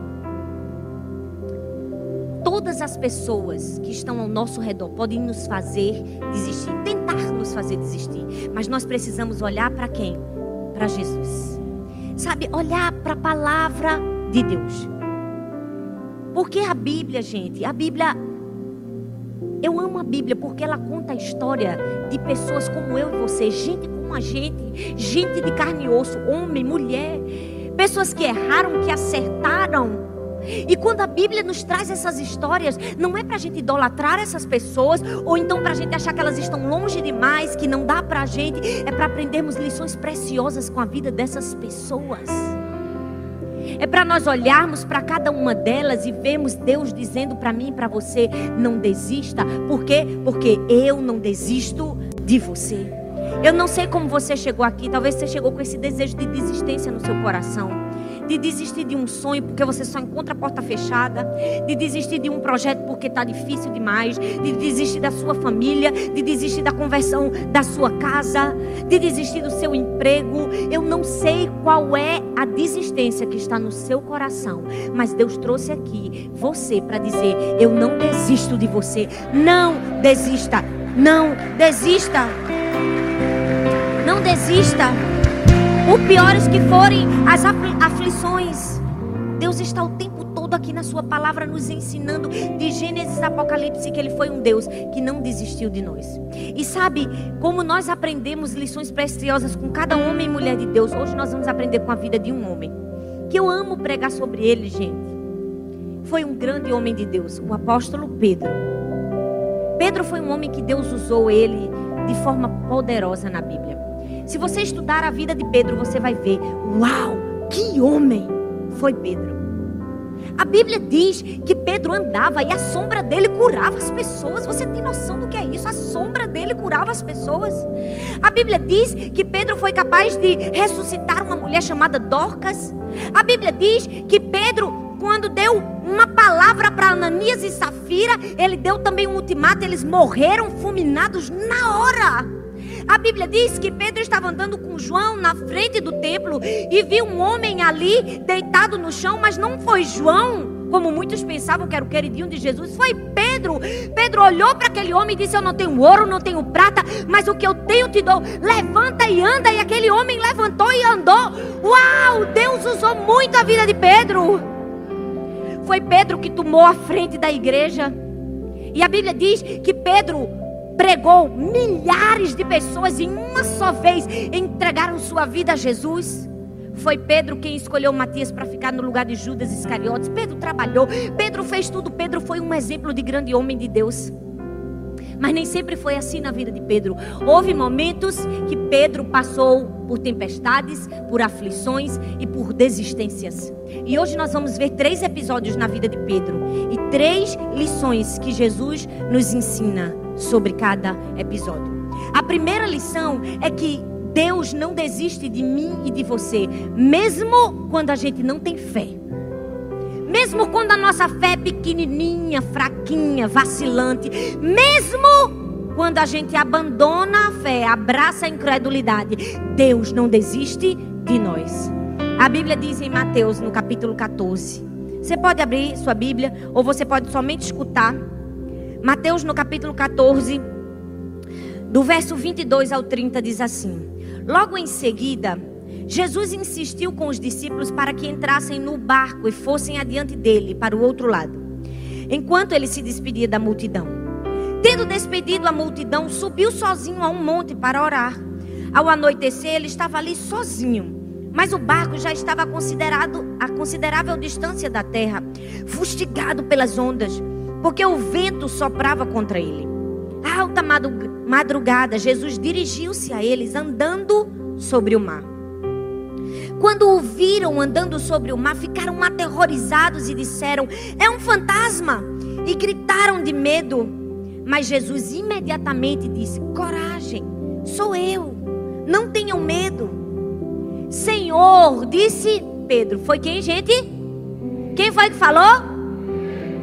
Todas as pessoas que estão ao nosso redor podem nos fazer desistir, tentar nos fazer desistir. Mas nós precisamos olhar para quem? Para Jesus. Sabe, olhar para a palavra de Deus. Porque a Bíblia, gente, a Bíblia. Eu amo a Bíblia porque ela conta a história de pessoas como eu e você, gente como a gente, gente de carne e osso, homem, mulher, pessoas que erraram, que acertaram. E quando a Bíblia nos traz essas histórias, não é para a gente idolatrar essas pessoas, ou então para a gente achar que elas estão longe demais, que não dá para a gente, é para aprendermos lições preciosas com a vida dessas pessoas. É para nós olharmos para cada uma delas e vermos Deus dizendo para mim e para você: não desista. Por quê? Porque eu não desisto de você. Eu não sei como você chegou aqui, talvez você chegou com esse desejo de desistência no seu coração de desistir de um sonho porque você só encontra a porta fechada, de desistir de um projeto porque está difícil demais, de desistir da sua família, de desistir da conversão da sua casa, de desistir do seu emprego. Eu não sei qual é a desistência que está no seu coração, mas Deus trouxe aqui você para dizer: Eu não desisto de você. Não desista. Não desista. Não desista. Por piores que forem as aflições, Deus está o tempo todo aqui na Sua palavra nos ensinando de Gênesis a Apocalipse que Ele foi um Deus que não desistiu de nós. E sabe como nós aprendemos lições preciosas com cada homem e mulher de Deus? Hoje nós vamos aprender com a vida de um homem. Que eu amo pregar sobre ele, gente. Foi um grande homem de Deus, o apóstolo Pedro. Pedro foi um homem que Deus usou ele de forma poderosa na Bíblia. Se você estudar a vida de Pedro, você vai ver: uau, que homem foi Pedro. A Bíblia diz que Pedro andava e a sombra dele curava as pessoas. Você tem noção do que é isso? A sombra dele curava as pessoas. A Bíblia diz que Pedro foi capaz de ressuscitar uma mulher chamada Dorcas. A Bíblia diz que Pedro, quando deu uma palavra para Ananias e Safira, ele deu também um ultimato, eles morreram fulminados na hora. A Bíblia diz que Pedro estava andando com João na frente do templo e viu um homem ali deitado no chão, mas não foi João, como muitos pensavam que era o queridinho de Jesus, foi Pedro. Pedro olhou para aquele homem e disse: Eu não tenho ouro, não tenho prata, mas o que eu tenho te dou. Levanta e anda. E aquele homem levantou e andou. Uau! Deus usou muito a vida de Pedro. Foi Pedro que tomou a frente da igreja. E a Bíblia diz que Pedro pregou, milhares de pessoas em uma só vez entregaram sua vida a Jesus. Foi Pedro quem escolheu Matias para ficar no lugar de Judas Iscariotes. Pedro trabalhou, Pedro fez tudo. Pedro foi um exemplo de grande homem de Deus. Mas nem sempre foi assim na vida de Pedro. Houve momentos que Pedro passou por tempestades, por aflições e por desistências. E hoje nós vamos ver três episódios na vida de Pedro e três lições que Jesus nos ensina sobre cada episódio. A primeira lição é que Deus não desiste de mim e de você, mesmo quando a gente não tem fé. Mesmo quando a nossa fé é pequenininha, fraquinha, vacilante, mesmo quando a gente abandona a fé, abraça a incredulidade, Deus não desiste de nós. A Bíblia diz em Mateus, no capítulo 14. Você pode abrir sua Bíblia ou você pode somente escutar. Mateus, no capítulo 14, do verso 22 ao 30, diz assim: Logo em seguida, Jesus insistiu com os discípulos para que entrassem no barco e fossem adiante dele para o outro lado, enquanto ele se despedia da multidão. Tendo despedido a multidão, subiu sozinho a um monte para orar. Ao anoitecer, ele estava ali sozinho, mas o barco já estava considerado a considerável distância da terra, fustigado pelas ondas, porque o vento soprava contra ele. À alta madrugada, Jesus dirigiu-se a eles andando sobre o mar. Quando o viram andando sobre o mar, ficaram aterrorizados e disseram: É um fantasma! E gritaram de medo. Mas Jesus imediatamente disse: Coragem, sou eu, não tenham medo. Senhor, disse Pedro: Foi quem, gente? Quem foi que falou?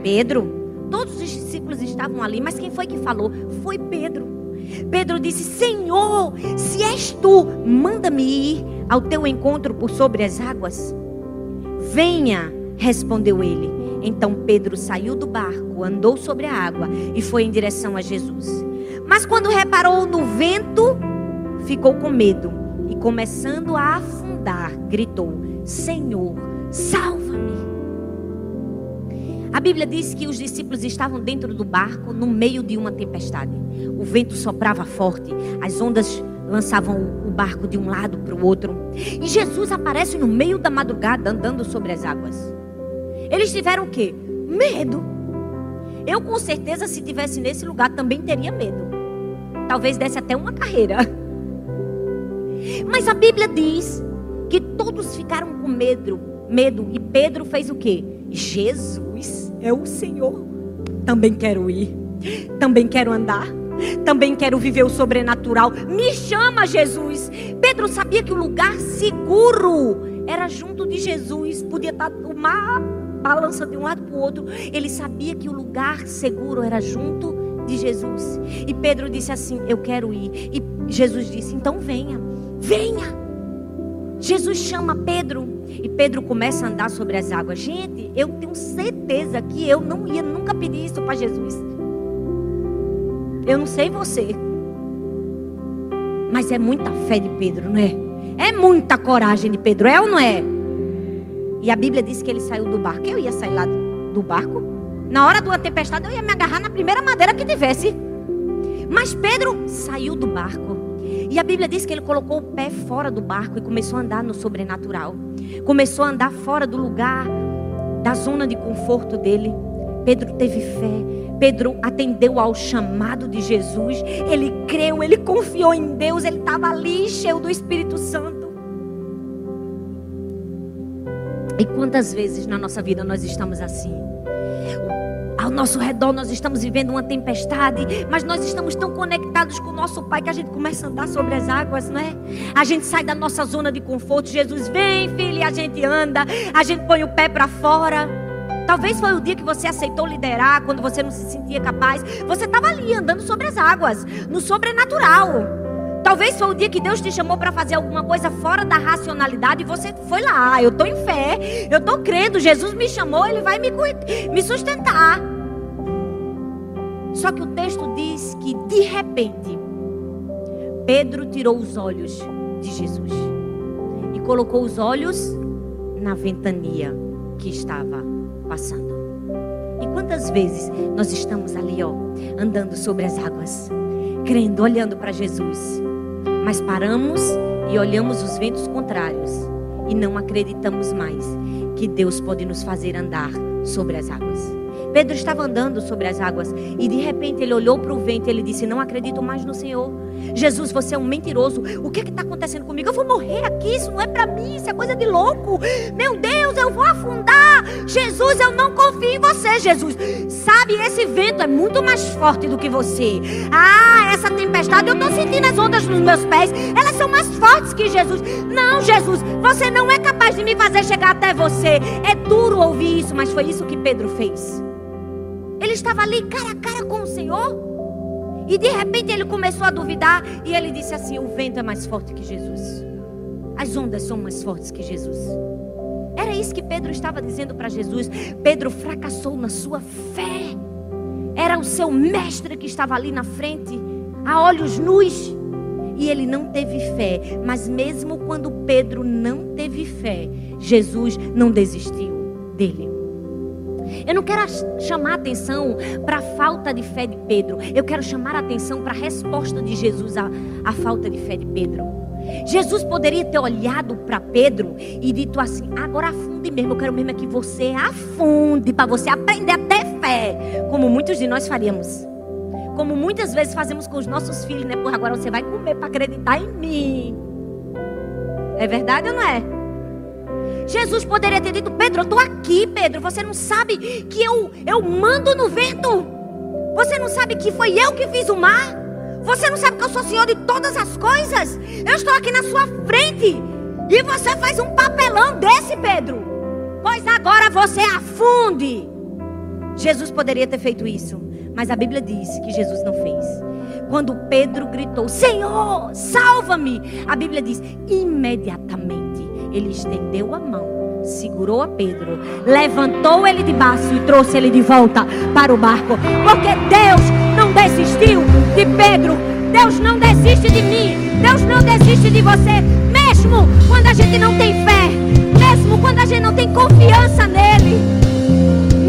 Pedro. Todos os discípulos estavam ali, mas quem foi que falou? Foi Pedro. Pedro disse: Senhor, se és tu, manda-me ir ao teu encontro por sobre as águas. Venha, respondeu ele. Então Pedro saiu do barco, andou sobre a água e foi em direção a Jesus. Mas quando reparou no vento, ficou com medo e, começando a afundar, gritou: Senhor, salva-me. A Bíblia diz que os discípulos estavam dentro do barco no meio de uma tempestade. O vento soprava forte, as ondas lançavam o barco de um lado para o outro. E Jesus aparece no meio da madrugada andando sobre as águas. Eles tiveram o quê? Medo. Eu com certeza se tivesse nesse lugar também teria medo. Talvez desse até uma carreira. Mas a Bíblia diz que todos ficaram com medo, medo e Pedro fez o quê? Jesus é o Senhor. Também quero ir. Também quero andar. Também quero viver o sobrenatural. Me chama, Jesus. Pedro sabia que o lugar seguro era junto de Jesus. Podia estar uma balança de um lado para o outro. Ele sabia que o lugar seguro era junto de Jesus. E Pedro disse assim: Eu quero ir. E Jesus disse: Então venha, venha. Jesus chama Pedro e Pedro começa a andar sobre as águas. Gente, eu tenho certeza que eu não ia nunca pedir isso para Jesus. Eu não sei você. Mas é muita fé de Pedro, não é? É muita coragem de Pedro, é ou não é? E a Bíblia diz que ele saiu do barco. Eu ia sair lá do barco. Na hora de uma tempestade, eu ia me agarrar na primeira madeira que tivesse. Mas Pedro saiu do barco. E a Bíblia diz que ele colocou o pé fora do barco e começou a andar no sobrenatural. Começou a andar fora do lugar, da zona de conforto dele. Pedro teve fé. Pedro atendeu ao chamado de Jesus. Ele creu, ele confiou em Deus. Ele estava ali cheio do Espírito Santo. E quantas vezes na nossa vida nós estamos assim? Ao nosso redor nós estamos vivendo uma tempestade, mas nós estamos tão conectados com o nosso Pai que a gente começa a andar sobre as águas, não é? A gente sai da nossa zona de conforto. Jesus vem, filho, e a gente anda, a gente põe o pé para fora. Talvez foi o dia que você aceitou liderar, quando você não se sentia capaz. Você estava ali andando sobre as águas, no sobrenatural. Talvez foi o dia que Deus te chamou para fazer alguma coisa fora da racionalidade e você foi lá. Eu estou em fé, eu estou crendo. Jesus me chamou, Ele vai me, me sustentar. Só que o texto diz que de repente Pedro tirou os olhos de Jesus e colocou os olhos na ventania que estava passando. E quantas vezes nós estamos ali, ó, andando sobre as águas, crendo, olhando para Jesus, mas paramos e olhamos os ventos contrários e não acreditamos mais que Deus pode nos fazer andar sobre as águas. Pedro estava andando sobre as águas e de repente ele olhou para o vento e ele disse: Não acredito mais no Senhor. Jesus, você é um mentiroso. O que é está acontecendo comigo? Eu vou morrer aqui. Isso não é para mim. Isso é coisa de louco. Meu Deus, eu vou afundar. Jesus, eu não confio em você, Jesus. Sabe, esse vento é muito mais forte do que você. Ah, essa tempestade, eu estou sentindo as ondas nos meus pés. Elas são mais fortes que Jesus. Não, Jesus, você não é capaz de me fazer chegar até você. É duro ouvir isso, mas foi isso que Pedro fez. Estava ali cara a cara com o Senhor. E de repente ele começou a duvidar e ele disse assim: O vento é mais forte que Jesus. As ondas são mais fortes que Jesus. Era isso que Pedro estava dizendo para Jesus. Pedro fracassou na sua fé. Era o seu mestre que estava ali na frente, a olhos nus. E ele não teve fé. Mas mesmo quando Pedro não teve fé, Jesus não desistiu dele. Eu não quero chamar atenção para a falta de fé de Pedro. Eu quero chamar atenção para a resposta de Jesus à, à falta de fé de Pedro. Jesus poderia ter olhado para Pedro e dito assim: agora afunde mesmo, eu quero mesmo é que você afunde, para você aprender a ter fé, como muitos de nós faríamos. Como muitas vezes fazemos com os nossos filhos, né? Por agora você vai comer para acreditar em mim. É verdade ou não é? Jesus poderia ter dito: Pedro, eu estou aqui, Pedro. Você não sabe que eu, eu mando no vento? Você não sabe que foi eu que fiz o mar? Você não sabe que eu sou senhor de todas as coisas? Eu estou aqui na sua frente. E você faz um papelão desse, Pedro. Pois agora você afunde. Jesus poderia ter feito isso. Mas a Bíblia diz que Jesus não fez. Quando Pedro gritou: Senhor, salva-me. A Bíblia diz: imediatamente ele estendeu a mão, segurou a Pedro, levantou ele de baixo e trouxe ele de volta para o barco. Porque Deus não desistiu de Pedro. Deus não desiste de mim. Deus não desiste de você. Mesmo quando a gente não tem fé. Mesmo quando a gente não tem confiança nele.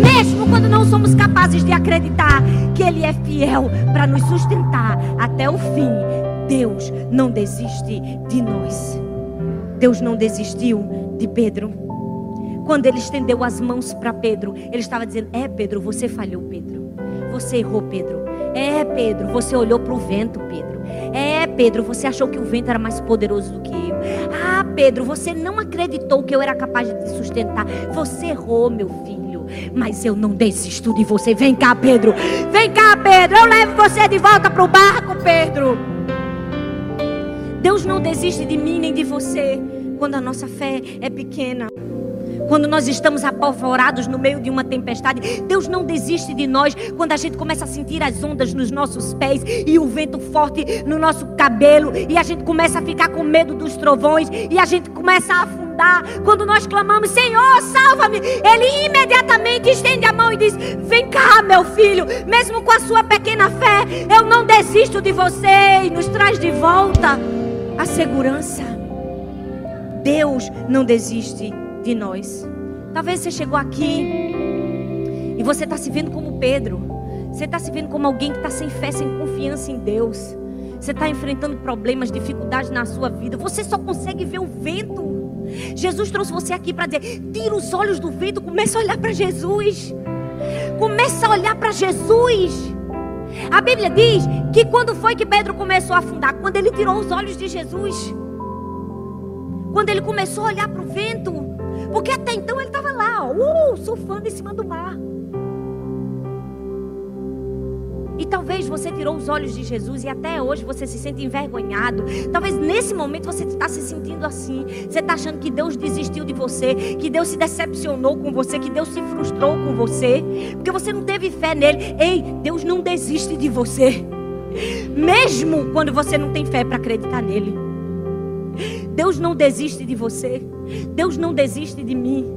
Mesmo quando não somos capazes de acreditar que Ele é fiel para nos sustentar até o fim. Deus não desiste de nós. Deus não desistiu de Pedro. Quando ele estendeu as mãos para Pedro, ele estava dizendo: É, Pedro, você falhou, Pedro. Você errou, Pedro. É, Pedro, você olhou para o vento, Pedro. É, Pedro, você achou que o vento era mais poderoso do que eu. Ah, Pedro, você não acreditou que eu era capaz de te sustentar. Você errou, meu filho. Mas eu não desisto de você. Vem cá, Pedro. Vem cá, Pedro. Eu levo você de volta para o barco, Pedro. Deus não desiste de mim nem de você quando a nossa fé é pequena. Quando nós estamos apavorados no meio de uma tempestade, Deus não desiste de nós quando a gente começa a sentir as ondas nos nossos pés e o vento forte no nosso cabelo e a gente começa a ficar com medo dos trovões e a gente começa a afundar. Quando nós clamamos, Senhor, salva-me, Ele imediatamente estende a mão e diz: Vem cá, meu filho, mesmo com a sua pequena fé, eu não desisto de você e nos traz de volta a segurança. Deus não desiste de nós. Talvez você chegou aqui e você está se vendo como Pedro. Você está se vendo como alguém que está sem fé, sem confiança em Deus. Você está enfrentando problemas, dificuldades na sua vida. Você só consegue ver o vento. Jesus trouxe você aqui para dizer: tira os olhos do vento, começa a olhar para Jesus. Começa a olhar para Jesus. A Bíblia diz que quando foi que Pedro começou a afundar? Quando ele tirou os olhos de Jesus. Quando ele começou a olhar para o vento. Porque até então ele estava lá, ó, uh, surfando em cima do mar. E talvez você tirou os olhos de Jesus e até hoje você se sente envergonhado. Talvez nesse momento você está se sentindo assim. Você está achando que Deus desistiu de você, que Deus se decepcionou com você, que Deus se frustrou com você, porque você não teve fé nele. Ei, Deus não desiste de você. Mesmo quando você não tem fé para acreditar nele. Deus não desiste de você. Deus não desiste de mim.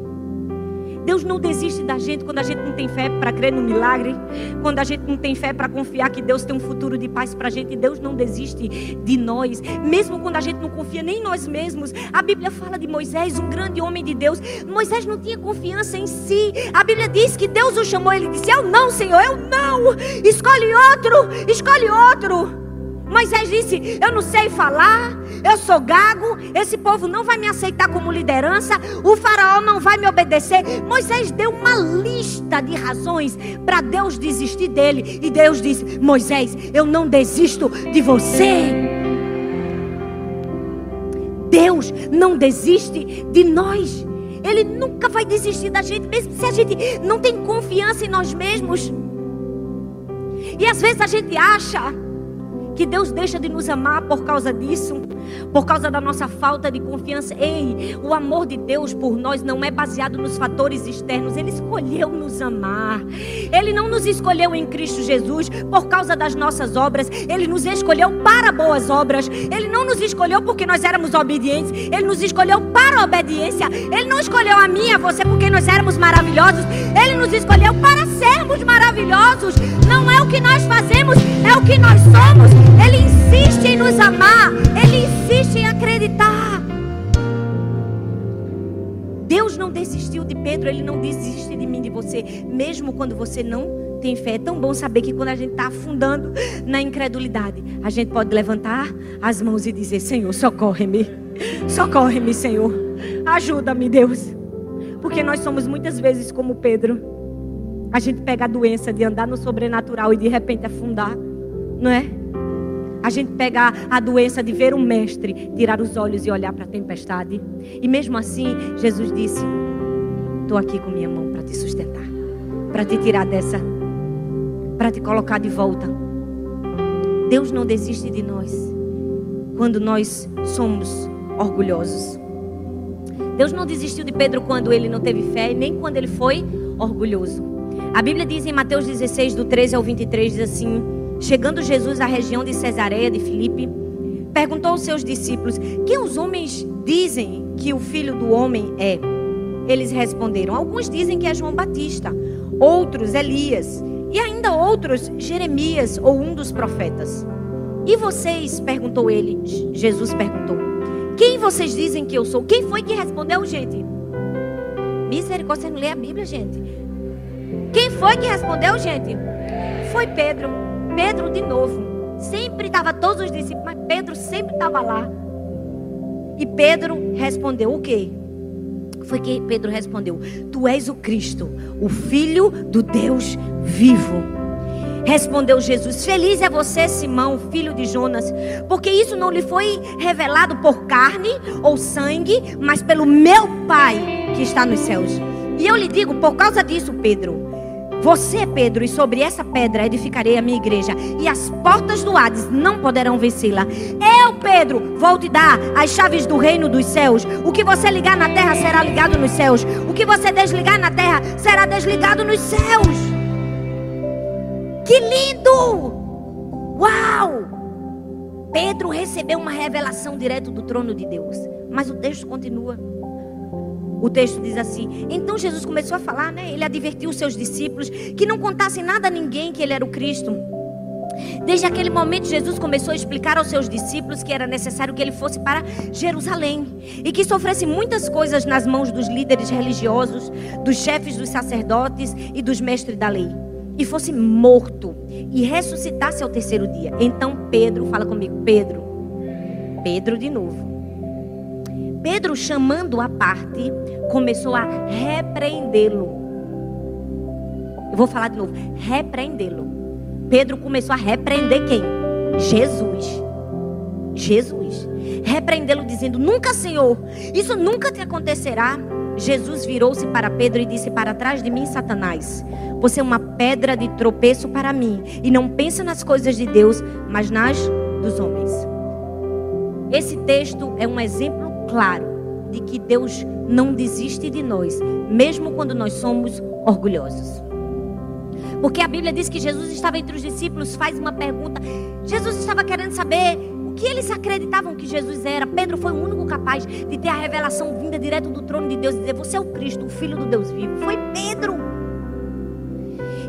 Deus não desiste da gente quando a gente não tem fé para crer no milagre, quando a gente não tem fé para confiar que Deus tem um futuro de paz para a gente. Deus não desiste de nós, mesmo quando a gente não confia nem em nós mesmos. A Bíblia fala de Moisés, um grande homem de Deus. Moisés não tinha confiança em si. A Bíblia diz que Deus o chamou, ele disse: Eu não, Senhor, eu não. Escolhe outro, escolhe outro. Moisés disse: Eu não sei falar, eu sou gago, esse povo não vai me aceitar como liderança, o faraó não vai me obedecer. Moisés deu uma lista de razões para Deus desistir dele. E Deus disse: Moisés, eu não desisto de você. Deus não desiste de nós. Ele nunca vai desistir da gente, mesmo se a gente não tem confiança em nós mesmos. E às vezes a gente acha que Deus deixa de nos amar por causa disso, por causa da nossa falta de confiança. Ei, o amor de Deus por nós não é baseado nos fatores externos, Ele escolheu nos amar. Ele não nos escolheu em Cristo Jesus por causa das nossas obras, Ele nos escolheu para boas obras. Ele não nos escolheu porque nós éramos obedientes, Ele nos escolheu para a obediência. Ele não escolheu a mim e a você porque nós éramos maravilhosos, Ele nos escolheu para sermos maravilhosos. Não é o que nós fazemos, é o que nós somos. Ele insiste em nos amar. Ele insiste em acreditar. Deus não desistiu de Pedro, Ele não desiste de mim, de você, mesmo quando você não tem fé. É tão bom saber que quando a gente está afundando na incredulidade, a gente pode levantar as mãos e dizer: Senhor, socorre-me, socorre-me, Senhor, ajuda-me, Deus. Porque nós somos muitas vezes como Pedro. A gente pega a doença de andar no sobrenatural e de repente afundar, não é? A gente pega a doença de ver um mestre, tirar os olhos e olhar para a tempestade. E mesmo assim, Jesus disse: Estou aqui com minha mão para te sustentar, para te tirar dessa, para te colocar de volta. Deus não desiste de nós quando nós somos orgulhosos. Deus não desistiu de Pedro quando ele não teve fé, nem quando ele foi orgulhoso. A Bíblia diz em Mateus 16, do 13 ao 23, diz assim. Chegando Jesus à região de Cesareia de Filipe, perguntou aos seus discípulos: Quem os homens dizem que o filho do homem é? Eles responderam: Alguns dizem que é João Batista, outros Elias, e ainda outros Jeremias ou um dos profetas. E vocês? perguntou ele. Jesus perguntou: Quem vocês dizem que eu sou? Quem foi que respondeu, gente? Misericórdia, você não lê a Bíblia, gente. Quem foi que respondeu, gente? Foi Pedro. Pedro de novo. Sempre estava todos os discípulos, mas Pedro sempre estava lá. E Pedro respondeu o quê? Foi que Pedro respondeu: Tu és o Cristo, o Filho do Deus vivo. Respondeu Jesus: Feliz é você, Simão, filho de Jonas, porque isso não lhe foi revelado por carne ou sangue, mas pelo meu Pai que está nos céus. E eu lhe digo, por causa disso, Pedro, você, Pedro, e sobre essa pedra edificarei a minha igreja, e as portas do Hades não poderão vencê-la. Eu, Pedro, vou te dar as chaves do reino dos céus. O que você ligar na terra será ligado nos céus. O que você desligar na terra será desligado nos céus. Que lindo! Uau! Pedro recebeu uma revelação direto do trono de Deus. Mas o texto continua. O texto diz assim: Então Jesus começou a falar, né? Ele advertiu os seus discípulos que não contassem nada a ninguém que ele era o Cristo. Desde aquele momento, Jesus começou a explicar aos seus discípulos que era necessário que ele fosse para Jerusalém e que sofresse muitas coisas nas mãos dos líderes religiosos, dos chefes dos sacerdotes e dos mestres da lei, e fosse morto e ressuscitasse ao terceiro dia. Então Pedro, fala comigo, Pedro, Pedro de novo. Pedro, chamando a parte, começou a repreendê-lo. Eu vou falar de novo, repreendê-lo. Pedro começou a repreender quem? Jesus. Jesus. Repreendê-lo dizendo: Nunca, Senhor, isso nunca te acontecerá. Jesus virou-se para Pedro e disse: Para trás de mim, Satanás. Você é uma pedra de tropeço para mim. E não pensa nas coisas de Deus, mas nas dos homens. Esse texto é um exemplo claro de que Deus não desiste de nós, mesmo quando nós somos orgulhosos. Porque a Bíblia diz que Jesus estava entre os discípulos, faz uma pergunta. Jesus estava querendo saber o que eles acreditavam que Jesus era. Pedro foi o único capaz de ter a revelação vinda direto do trono de Deus e dizer: Você é o Cristo, o Filho do Deus vivo. Foi Pedro.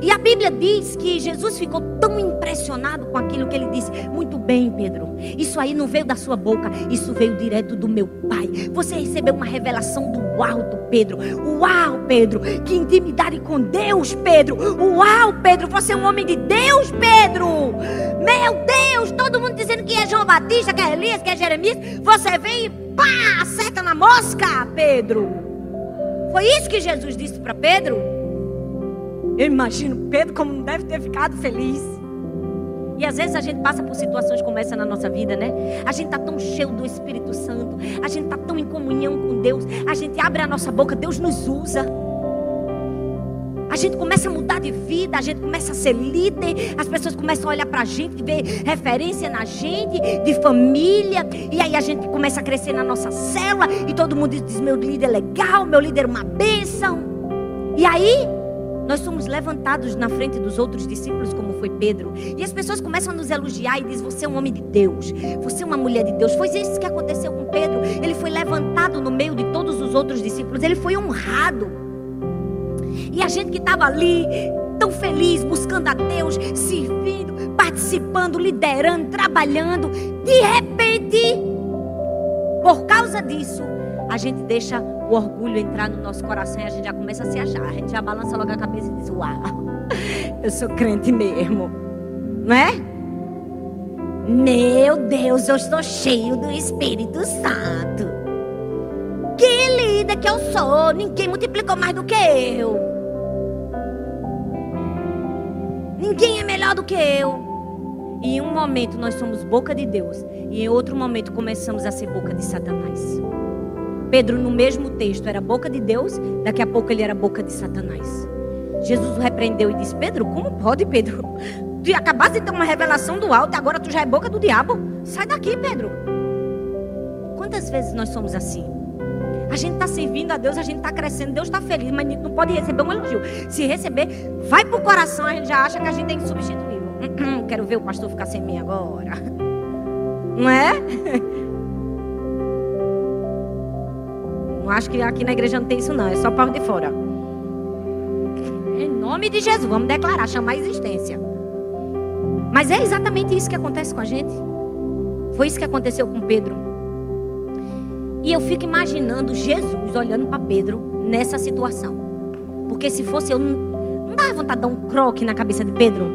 E a Bíblia diz que Jesus ficou tão impressionado com aquilo que ele disse: Muito bem, Pedro, isso aí não veio da sua boca, isso veio direto do meu Pai. Você recebeu uma revelação do alto, Pedro. Uau, Pedro, que intimidade com Deus, Pedro. Uau, Pedro, você é um homem de Deus, Pedro. Meu Deus, todo mundo dizendo que é João Batista, que é Elias, que é Jeremias. Você vem e pá, acerta na mosca, Pedro. Foi isso que Jesus disse para Pedro? Eu imagino Pedro como deve ter ficado feliz. E às vezes a gente passa por situações como essa na nossa vida, né? A gente está tão cheio do Espírito Santo, a gente está tão em comunhão com Deus, a gente abre a nossa boca, Deus nos usa. A gente começa a mudar de vida, a gente começa a ser líder, as pessoas começam a olhar para a gente, ver referência na gente, de família, e aí a gente começa a crescer na nossa célula, e todo mundo diz: meu líder é legal, meu líder é uma bênção. E aí, nós somos levantados na frente dos outros discípulos, como foi Pedro. E as pessoas começam a nos elogiar e dizem: Você é um homem de Deus, você é uma mulher de Deus. Foi isso que aconteceu com Pedro. Ele foi levantado no meio de todos os outros discípulos, ele foi honrado. E a gente que estava ali, tão feliz, buscando a Deus, servindo, participando, liderando, trabalhando, de repente, por causa disso, a gente deixa o orgulho entrar no nosso coração e a gente já começa a se achar. A gente já balança logo a cabeça e diz: Uau, eu sou crente mesmo. Não é? Meu Deus, eu estou cheio do Espírito Santo. Que linda que eu sou! Ninguém multiplicou mais do que eu. Ninguém é melhor do que eu. E em um momento nós somos boca de Deus, e em outro momento começamos a ser boca de Satanás. Pedro, no mesmo texto, era boca de Deus, daqui a pouco ele era boca de Satanás. Jesus o repreendeu e disse: Pedro, como pode, Pedro? Tu acabaste de ter uma revelação do alto e agora tu já é boca do diabo? Sai daqui, Pedro. Quantas vezes nós somos assim? A gente está servindo a Deus, a gente está crescendo, Deus está feliz, mas não pode receber um elogio. Se receber, vai para o coração, a gente já acha que a gente tem que substituí-lo. Quero ver o pastor ficar sem mim agora. Não é? acho que aqui na igreja não tem isso, não. É só para de fora. Em nome de Jesus, vamos declarar, chamar a existência. Mas é exatamente isso que acontece com a gente. Foi isso que aconteceu com Pedro. E eu fico imaginando Jesus olhando para Pedro nessa situação. Porque se fosse eu, não, não dava vontade de dar um croque na cabeça de Pedro.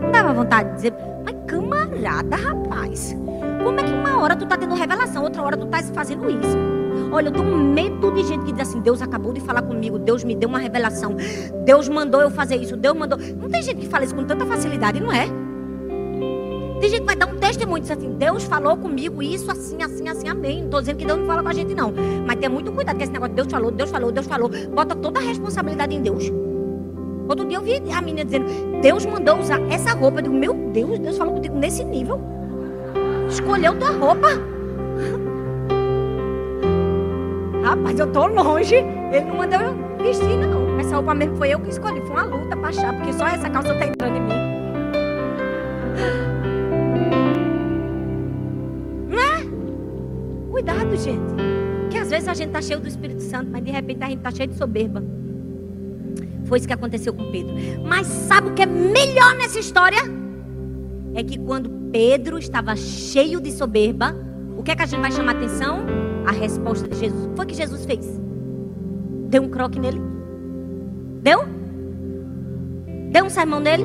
Não dava vontade de dizer, mas camarada, rapaz. Como é que uma hora tu tá tendo revelação, outra hora tu tá fazendo isso? Olha, eu tenho medo de gente que diz assim: Deus acabou de falar comigo, Deus me deu uma revelação, Deus mandou eu fazer isso, Deus mandou. Não tem gente que fala isso com tanta facilidade, não é? Tem gente que vai dar um testemunho, diz assim: Deus falou comigo isso, assim, assim, assim, amém. Não estou dizendo que Deus não fala com a gente, não. Mas tenha muito cuidado com esse negócio: Deus falou, Deus falou, Deus falou. Bota toda a responsabilidade em Deus. Outro dia eu vi a menina dizendo: Deus mandou usar essa roupa. Eu digo: Meu Deus, Deus falou contigo nesse nível. Escolheu tua roupa. Rapaz, eu tô longe. Ele não mandou eu vestir, não. Essa roupa mesmo foi eu que escolhi. Foi uma luta pra achar, porque só essa calça tá entrando em mim. Não é? Cuidado, gente. Que às vezes a gente tá cheio do Espírito Santo, mas de repente a gente tá cheio de soberba. Foi isso que aconteceu com Pedro. Mas sabe o que é melhor nessa história? É que quando Pedro estava cheio de soberba, o que é que a gente vai chamar atenção? A resposta de Jesus. Foi que Jesus fez? Deu um croque nele? Deu? Deu um sermão nele?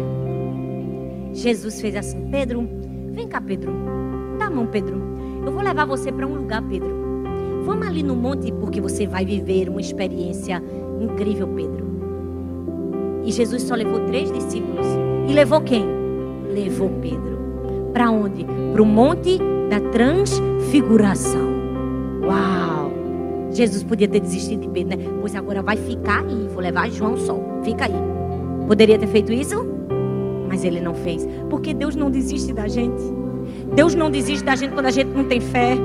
Jesus fez assim: Pedro, vem cá, Pedro. Dá a mão, Pedro. Eu vou levar você para um lugar, Pedro. Vamos ali no monte porque você vai viver uma experiência incrível, Pedro. E Jesus só levou três discípulos. E levou quem? Levou Pedro. Para onde? Para o monte da transfiguração. Uau! Jesus podia ter desistido de Pedro, né? Pois agora vai ficar aí. Vou levar João só. Fica aí. Poderia ter feito isso? Mas ele não fez. Porque Deus não desiste da gente. Deus não desiste da gente quando a gente não tem fé.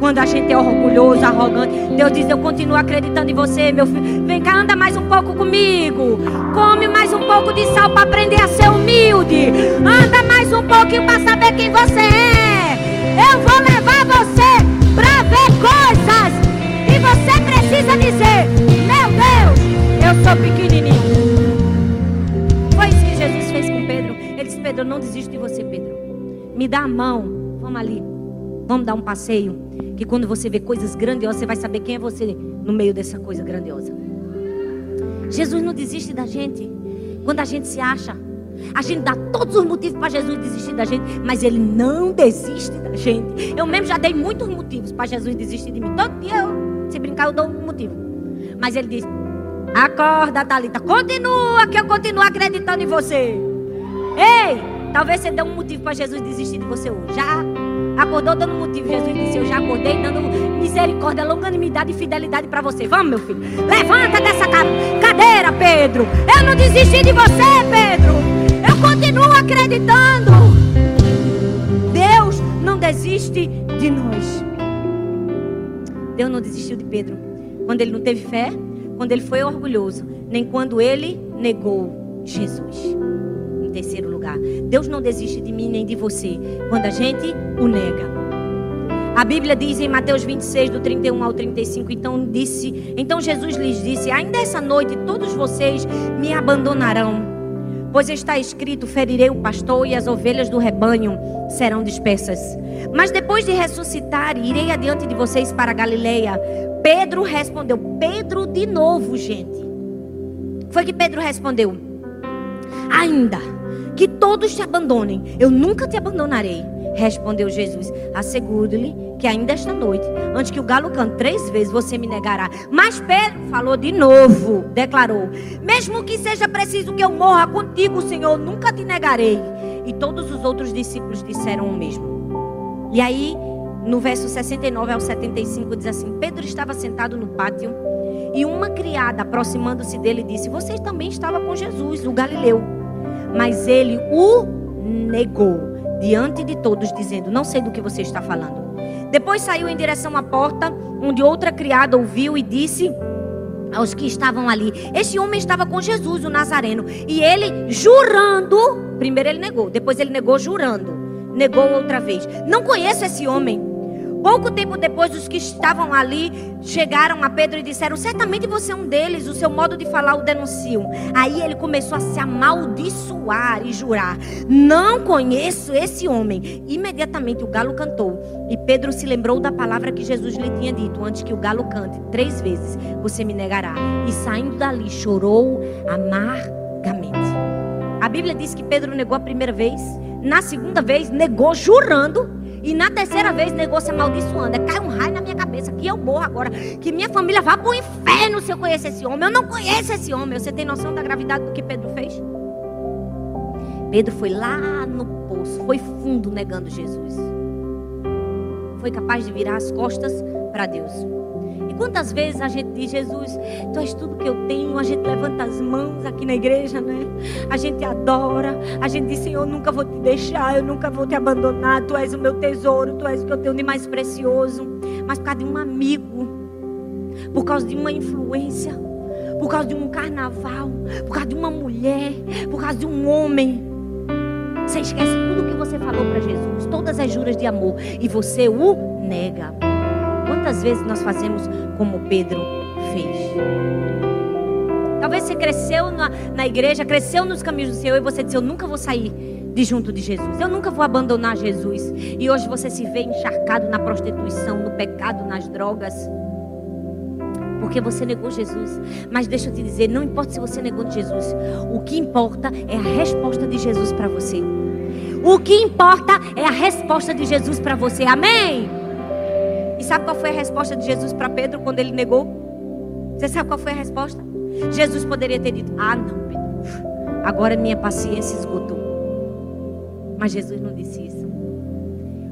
Quando a gente é orgulhoso, arrogante. Deus diz: Eu continuo acreditando em você, meu filho. Vem cá, anda mais um pouco comigo. Come mais um pouco de sal para aprender a ser humilde. Anda mais um pouquinho para saber quem você é. Eu vou levar Eu sou pequenininho. Foi isso que Jesus fez com Pedro. Ele disse: Pedro, não desisto de você, Pedro. Me dá a mão. Vamos ali. Vamos dar um passeio. Que quando você vê coisas grandiosas, você vai saber quem é você no meio dessa coisa grandiosa. Jesus não desiste da gente. Quando a gente se acha, a gente dá todos os motivos para Jesus desistir da gente, mas ele não desiste da gente. Eu mesmo já dei muitos motivos para Jesus desistir de mim. Todo dia eu, se brincar, eu dou um motivo. Mas ele diz: Acorda, Thalita, continua que eu continuo acreditando em você. Ei, talvez você dê um motivo para Jesus desistir de você hoje. Já acordou dando motivo. Jesus disse: Eu já acordei dando misericórdia, longanimidade e fidelidade para você. Vamos, meu filho. Levanta dessa cadeira, Pedro. Eu não desisti de você, Pedro. Eu continuo acreditando. Deus não desiste de nós. Deus não desistiu de Pedro. Quando ele não teve fé, quando ele foi orgulhoso, nem quando ele negou Jesus terceiro lugar. Deus não desiste de mim nem de você quando a gente o nega. A Bíblia diz em Mateus 26, do 31 ao 35, então disse, então Jesus lhes disse: Ainda essa noite todos vocês me abandonarão, pois está escrito: ferirei o pastor e as ovelhas do rebanho serão dispersas. Mas depois de ressuscitar, irei adiante de vocês para Galileia. Pedro respondeu, Pedro de novo, gente. Foi que Pedro respondeu: Ainda que todos te abandonem, eu nunca te abandonarei. Respondeu Jesus: Asseguro-lhe que ainda esta noite, antes que o galo cante três vezes, você me negará. Mas Pedro falou de novo, declarou: Mesmo que seja preciso que eu morra contigo, Senhor, nunca te negarei. E todos os outros discípulos disseram o mesmo. E aí, no verso 69 ao 75, diz assim: Pedro estava sentado no pátio e uma criada, aproximando-se dele, disse: Você também estava com Jesus, o Galileu. Mas ele o negou diante de todos, dizendo: Não sei do que você está falando. Depois saiu em direção à porta, onde outra criada ouviu e disse aos que estavam ali: Este homem estava com Jesus, o Nazareno. E ele jurando, primeiro ele negou, depois ele negou jurando. Negou outra vez: Não conheço esse homem. Pouco tempo depois, os que estavam ali chegaram a Pedro e disseram: Certamente você é um deles, o seu modo de falar o denunciam. Aí ele começou a se amaldiçoar e jurar: Não conheço esse homem. Imediatamente o galo cantou e Pedro se lembrou da palavra que Jesus lhe tinha dito antes que o galo cante: Três vezes você me negará. E saindo dali chorou amargamente. A Bíblia diz que Pedro negou a primeira vez, na segunda vez negou jurando. E na terceira vez se amaldiçoando. Cai um raio na minha cabeça que eu morro agora. Que minha família vá para o inferno se eu conhecer esse homem. Eu não conheço esse homem. Você tem noção da gravidade do que Pedro fez? Pedro foi lá no poço, foi fundo negando Jesus. Foi capaz de virar as costas para Deus. Quantas vezes a gente diz, Jesus, tu és tudo que eu tenho, a gente levanta as mãos aqui na igreja, né? A gente adora, a gente diz, Senhor, eu nunca vou te deixar, eu nunca vou te abandonar, tu és o meu tesouro, tu és o que eu tenho de mais precioso. Mas por causa de um amigo, por causa de uma influência, por causa de um carnaval, por causa de uma mulher, por causa de um homem, você esquece tudo que você falou para Jesus, todas as juras de amor, e você o nega. Quantas vezes nós fazemos como Pedro fez? Talvez você cresceu na, na igreja, cresceu nos caminhos do Senhor e você disse: Eu nunca vou sair de junto de Jesus, eu nunca vou abandonar Jesus. E hoje você se vê encharcado na prostituição, no pecado, nas drogas. Porque você negou Jesus. Mas deixa eu te dizer: não importa se você negou Jesus, o que importa é a resposta de Jesus para você. O que importa é a resposta de Jesus para você. Amém? E sabe qual foi a resposta de Jesus para Pedro quando ele negou? Você sabe qual foi a resposta? Jesus poderia ter dito: Ah, não, Pedro, agora minha paciência esgotou. Mas Jesus não disse isso.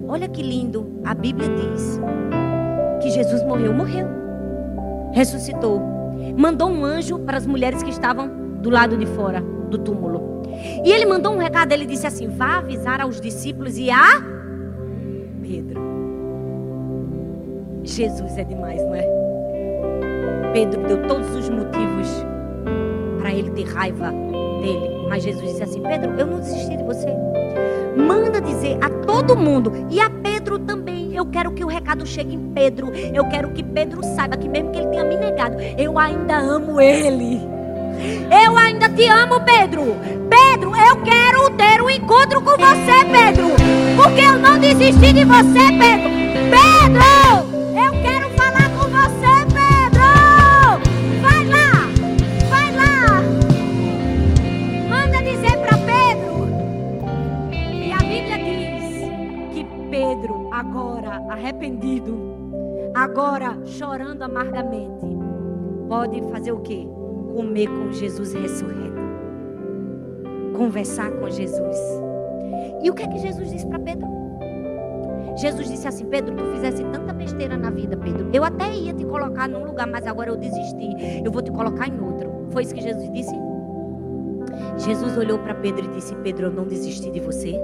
Olha que lindo, a Bíblia diz que Jesus morreu, morreu, ressuscitou, mandou um anjo para as mulheres que estavam do lado de fora do túmulo. E ele mandou um recado, ele disse assim: vá avisar aos discípulos e a Jesus é demais, não é? Pedro deu todos os motivos para ele ter raiva dele. Mas Jesus disse assim: Pedro, eu não desisti de você. Manda dizer a todo mundo e a Pedro também. Eu quero que o recado chegue em Pedro. Eu quero que Pedro saiba que, mesmo que ele tenha me negado, eu ainda amo ele. Eu ainda te amo, Pedro. Pedro, eu quero ter um encontro com você, Pedro. Porque eu não desisti de você, Pedro. Pedro! Agora arrependido, agora chorando amargamente, pode fazer o quê? Comer com Jesus ressurreto. Conversar com Jesus. E o que é que Jesus disse para Pedro? Jesus disse assim: Pedro, tu fizesse tanta besteira na vida, Pedro. Eu até ia te colocar num lugar, mas agora eu desisti. Eu vou te colocar em outro. Foi isso que Jesus disse? Jesus olhou para Pedro e disse: Pedro, eu não desisti de você.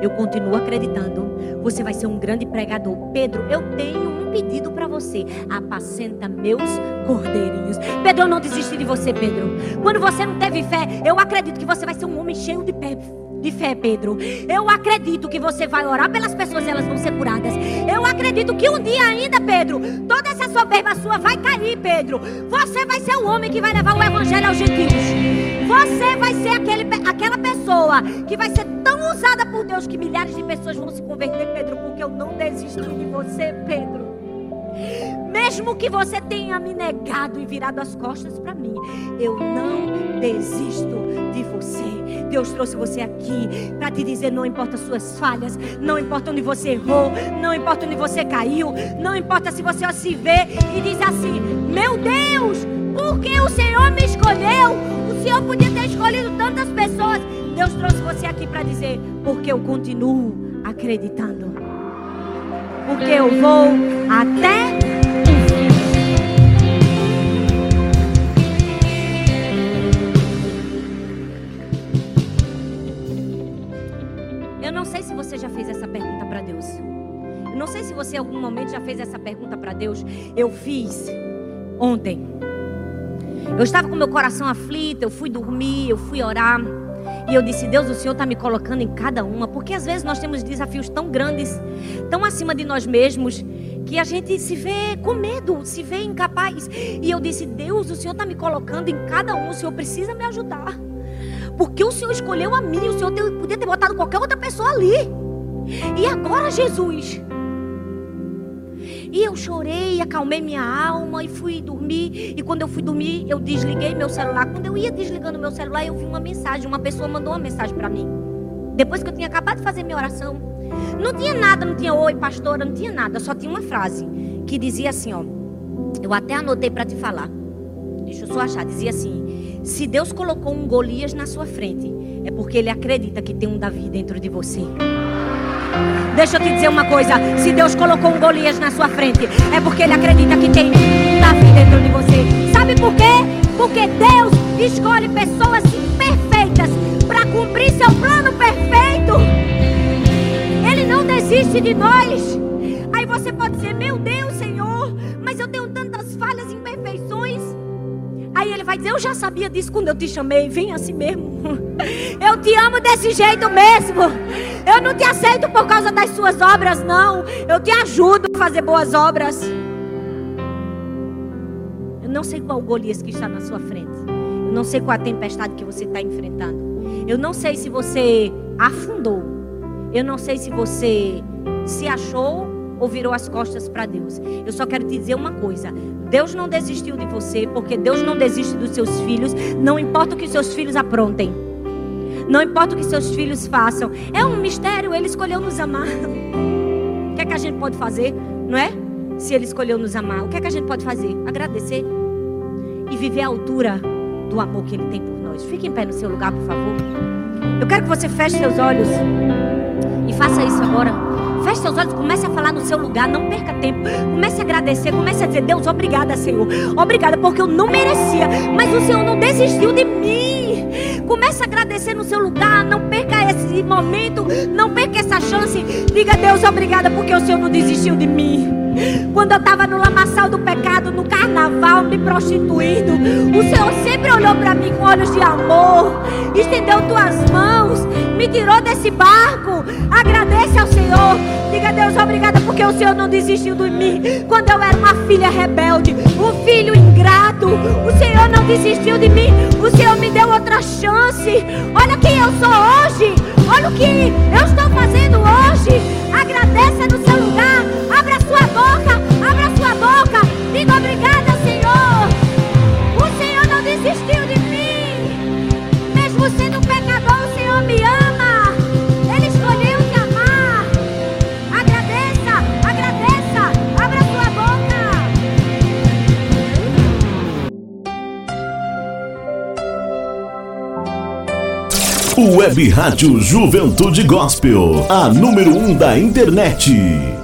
Eu continuo acreditando. Você vai ser um grande pregador. Pedro, eu tenho um pedido para você. Apacenta meus cordeirinhos. Pedro, eu não desisti de você, Pedro. Quando você não teve fé, eu acredito que você vai ser um homem cheio de fé. De fé, Pedro. Eu acredito que você vai orar pelas pessoas e elas vão ser curadas. Eu acredito que um dia ainda, Pedro, toda essa soberba sua vai cair, Pedro. Você vai ser o homem que vai levar o evangelho aos gentios. Você vai ser aquele, aquela pessoa que vai ser tão usada por Deus que milhares de pessoas vão se converter, Pedro, porque eu não desisti de você, Pedro. Mesmo que você tenha me negado e virado as costas para mim, eu não desisto de você. Deus trouxe você aqui para te dizer: não importa suas falhas, não importa onde você errou, não importa onde você caiu, não importa se você se vê e diz assim: Meu Deus, por que o Senhor me escolheu? Senhor podia ter escolhido tantas pessoas. Deus trouxe você aqui para dizer: Porque eu continuo acreditando. Porque eu vou até o fim. Eu não sei se você já fez essa pergunta para Deus. Eu não sei se você em algum momento já fez essa pergunta para Deus. Eu fiz ontem. Eu estava com meu coração aflito, eu fui dormir, eu fui orar. E eu disse: Deus, o Senhor está me colocando em cada uma. Porque às vezes nós temos desafios tão grandes, tão acima de nós mesmos, que a gente se vê com medo, se vê incapaz. E eu disse: Deus, o Senhor está me colocando em cada um, o Senhor precisa me ajudar. Porque o Senhor escolheu a mim, o Senhor podia ter botado qualquer outra pessoa ali. E agora, Jesus? E eu chorei, acalmei minha alma e fui dormir. E quando eu fui dormir, eu desliguei meu celular. Quando eu ia desligando meu celular, eu vi uma mensagem. Uma pessoa mandou uma mensagem para mim. Depois que eu tinha acabado de fazer minha oração. Não tinha nada, não tinha oi, pastora, não tinha nada. Só tinha uma frase que dizia assim, ó. Eu até anotei para te falar. Deixa eu só achar. Dizia assim: Se Deus colocou um Golias na sua frente, é porque Ele acredita que tem um Davi dentro de você. Deixa eu te dizer uma coisa: se Deus colocou um Golias na sua frente, é porque Ele acredita que tem Davi dentro de você. Sabe por quê? Porque Deus escolhe pessoas imperfeitas para cumprir seu plano perfeito. Ele não desiste de nós. Aí você pode dizer: Meu Deus, dizer: Eu já sabia disso quando eu te chamei. Vem assim mesmo. Eu te amo desse jeito mesmo. Eu não te aceito por causa das suas obras, não. Eu te ajudo a fazer boas obras. Eu não sei qual Golias que está na sua frente. Eu não sei qual a tempestade que você está enfrentando. Eu não sei se você afundou. Eu não sei se você se achou ou virou as costas para Deus. Eu só quero te dizer uma coisa: Deus não desistiu de você, porque Deus não desiste dos seus filhos. Não importa o que seus filhos aprontem. Não importa o que seus filhos façam. É um mistério, Ele escolheu nos amar. O que é que a gente pode fazer, não é? Se Ele escolheu nos amar, o que é que a gente pode fazer? Agradecer e viver à altura do amor que Ele tem por nós. Fique em pé no seu lugar, por favor. Eu quero que você feche seus olhos e faça isso agora. Feche seus olhos, comece a falar no seu lugar, não perca tempo. Comece a agradecer, comece a dizer: Deus, obrigada, Senhor. Obrigada, porque eu não merecia, mas o Senhor não desistiu de mim. Comece a agradecer no seu lugar, não perca esse momento, não perca essa chance. Diga: Deus, obrigada, porque o Senhor não desistiu de mim. Quando eu estava no lamaçal do pecado, no carnaval, me prostituindo, o Senhor sempre olhou para mim com olhos de amor, estendeu tuas mãos, me tirou desse barco. Agradeça ao Senhor. Diga a Deus obrigada porque o Senhor não desistiu de mim. Quando eu era uma filha rebelde, um filho ingrato, o Senhor não desistiu de mim. O Senhor me deu outra chance. Olha quem eu sou hoje. Olha o que eu estou fazendo hoje. Agradeça no seu lugar. Boca. Abra sua boca. Diga obrigada, Senhor. O Senhor não desistiu de mim. Mesmo sendo pecador, o Senhor me ama. Ele escolheu te amar. Agradeça, agradeça. Abra sua boca. Web Rádio Juventude Gospel, a número 1 um da internet.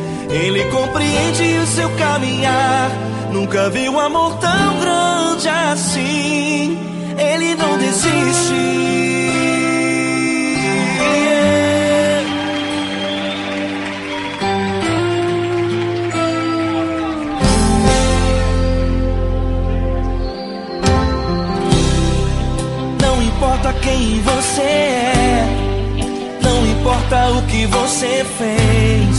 ele compreende o seu caminhar. Nunca vi um amor tão grande assim. Ele não desiste. Não importa quem importa o que você fez.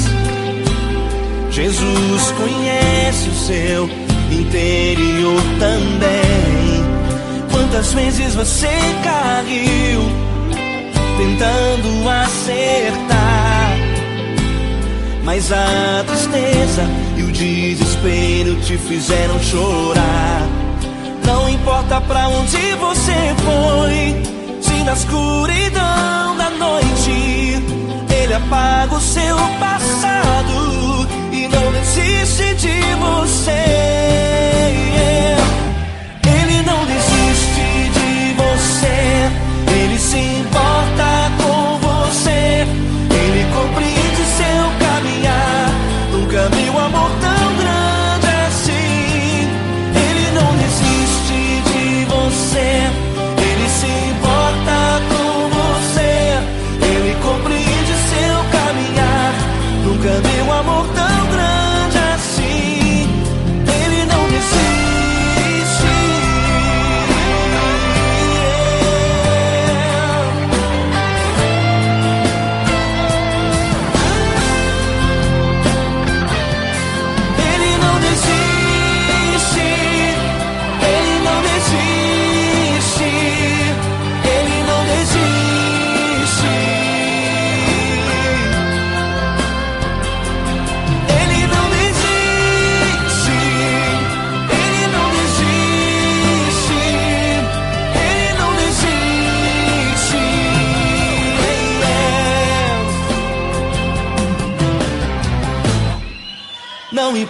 Jesus conhece o seu interior também. Quantas vezes você caiu tentando acertar? Mas a tristeza e o desespero te fizeram chorar. Não importa pra onde você foi, se na escuridão da noite ele apaga o seu passado não desiste de você.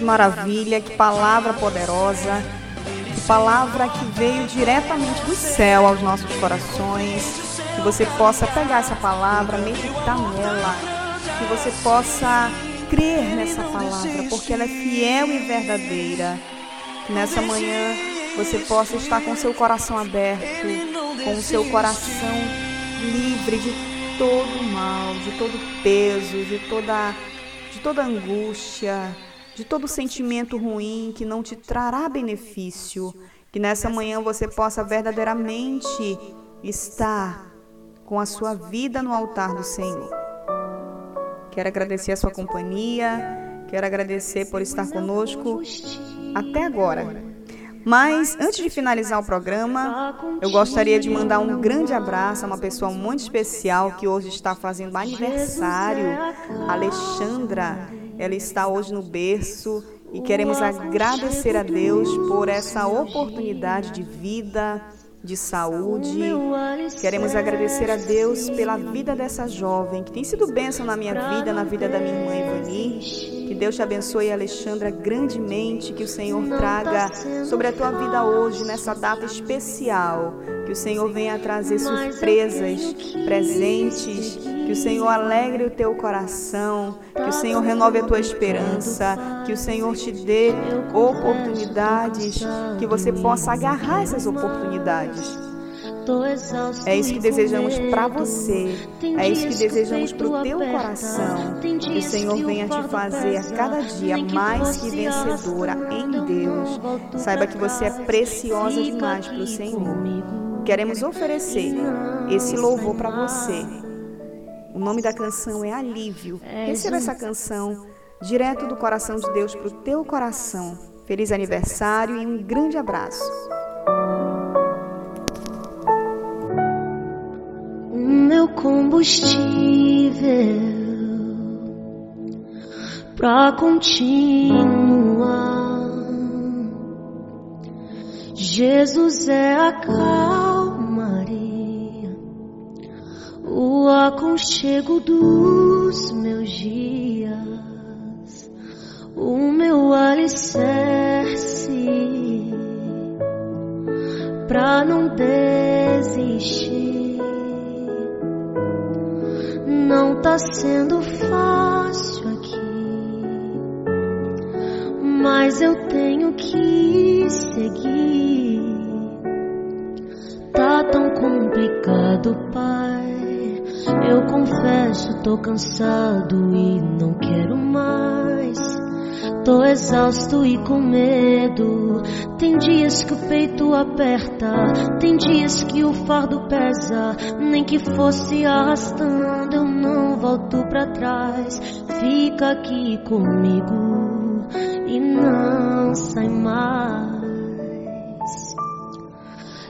Que maravilha, que palavra poderosa, que palavra que veio diretamente do céu aos nossos corações. Que você possa pegar essa palavra, meditar nela, que você possa crer nessa palavra, porque ela é fiel e verdadeira. Que nessa manhã você possa estar com seu coração aberto, com o seu coração livre de todo mal, de todo peso, de toda, de toda angústia, de todo sentimento ruim que não te trará benefício. Que nessa manhã você possa verdadeiramente estar com a sua vida no altar do Senhor. Quero agradecer a sua companhia, quero agradecer por estar conosco até agora. Mas antes de finalizar o programa, eu gostaria de mandar um grande abraço a uma pessoa muito especial que hoje está fazendo aniversário, Alexandra. Ela está hoje no berço e queremos agradecer a Deus por essa oportunidade de vida, de saúde. Queremos agradecer a Deus pela vida dessa jovem que tem sido bênção na minha vida, na vida da minha irmã Ivani. Que Deus te abençoe, Alexandra, grandemente. Que o Senhor traga sobre a tua vida hoje, nessa data especial. Que o Senhor venha trazer surpresas, presentes. Que o Senhor alegre o teu coração. Que o Senhor renove a tua esperança. Que o Senhor te dê oportunidades. Que você possa agarrar essas oportunidades. É isso que desejamos para você. É isso que desejamos para o teu coração. Que o Senhor venha te fazer a cada dia mais que vencedora em Deus. Saiba que você é preciosa demais para o Senhor. Queremos oferecer esse louvor para você. O nome da canção é Alívio. Receba essa canção direto do coração de Deus para o teu coração. Feliz aniversário e um grande abraço. meu combustível pra continuar. Jesus é a calmaria, o aconchego dos meus dias, o meu alicerce pra não desistir Não tá sendo fácil aqui, mas eu tenho que seguir. Tá tão complicado, pai. Eu confesso, tô cansado e não quero mais. Tô exausto e com medo. Tem dias que o peito aperta, tem dias que o fardo pesa. Nem que fosse arrastando, eu não volto pra trás. Fica aqui comigo e não sai mais.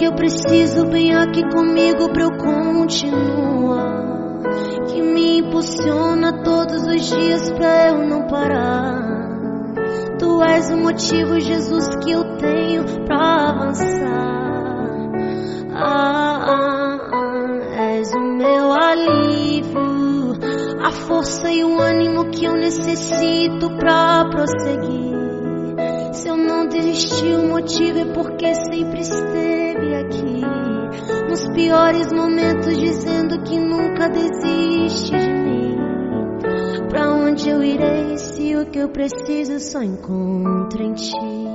que eu preciso vem aqui comigo pra eu continuar. Que me impulsiona todos os dias pra eu não parar. Tu és o motivo, Jesus, que eu tenho pra avançar. Ah, ah, ah, és o meu alívio, a força e o ânimo que eu necessito pra prosseguir. Se eu não desisti, o motivo é porque sempre esteve aqui. Nos piores momentos, dizendo que nunca desiste de mim. Pra onde eu irei se o que eu preciso só encontro em ti?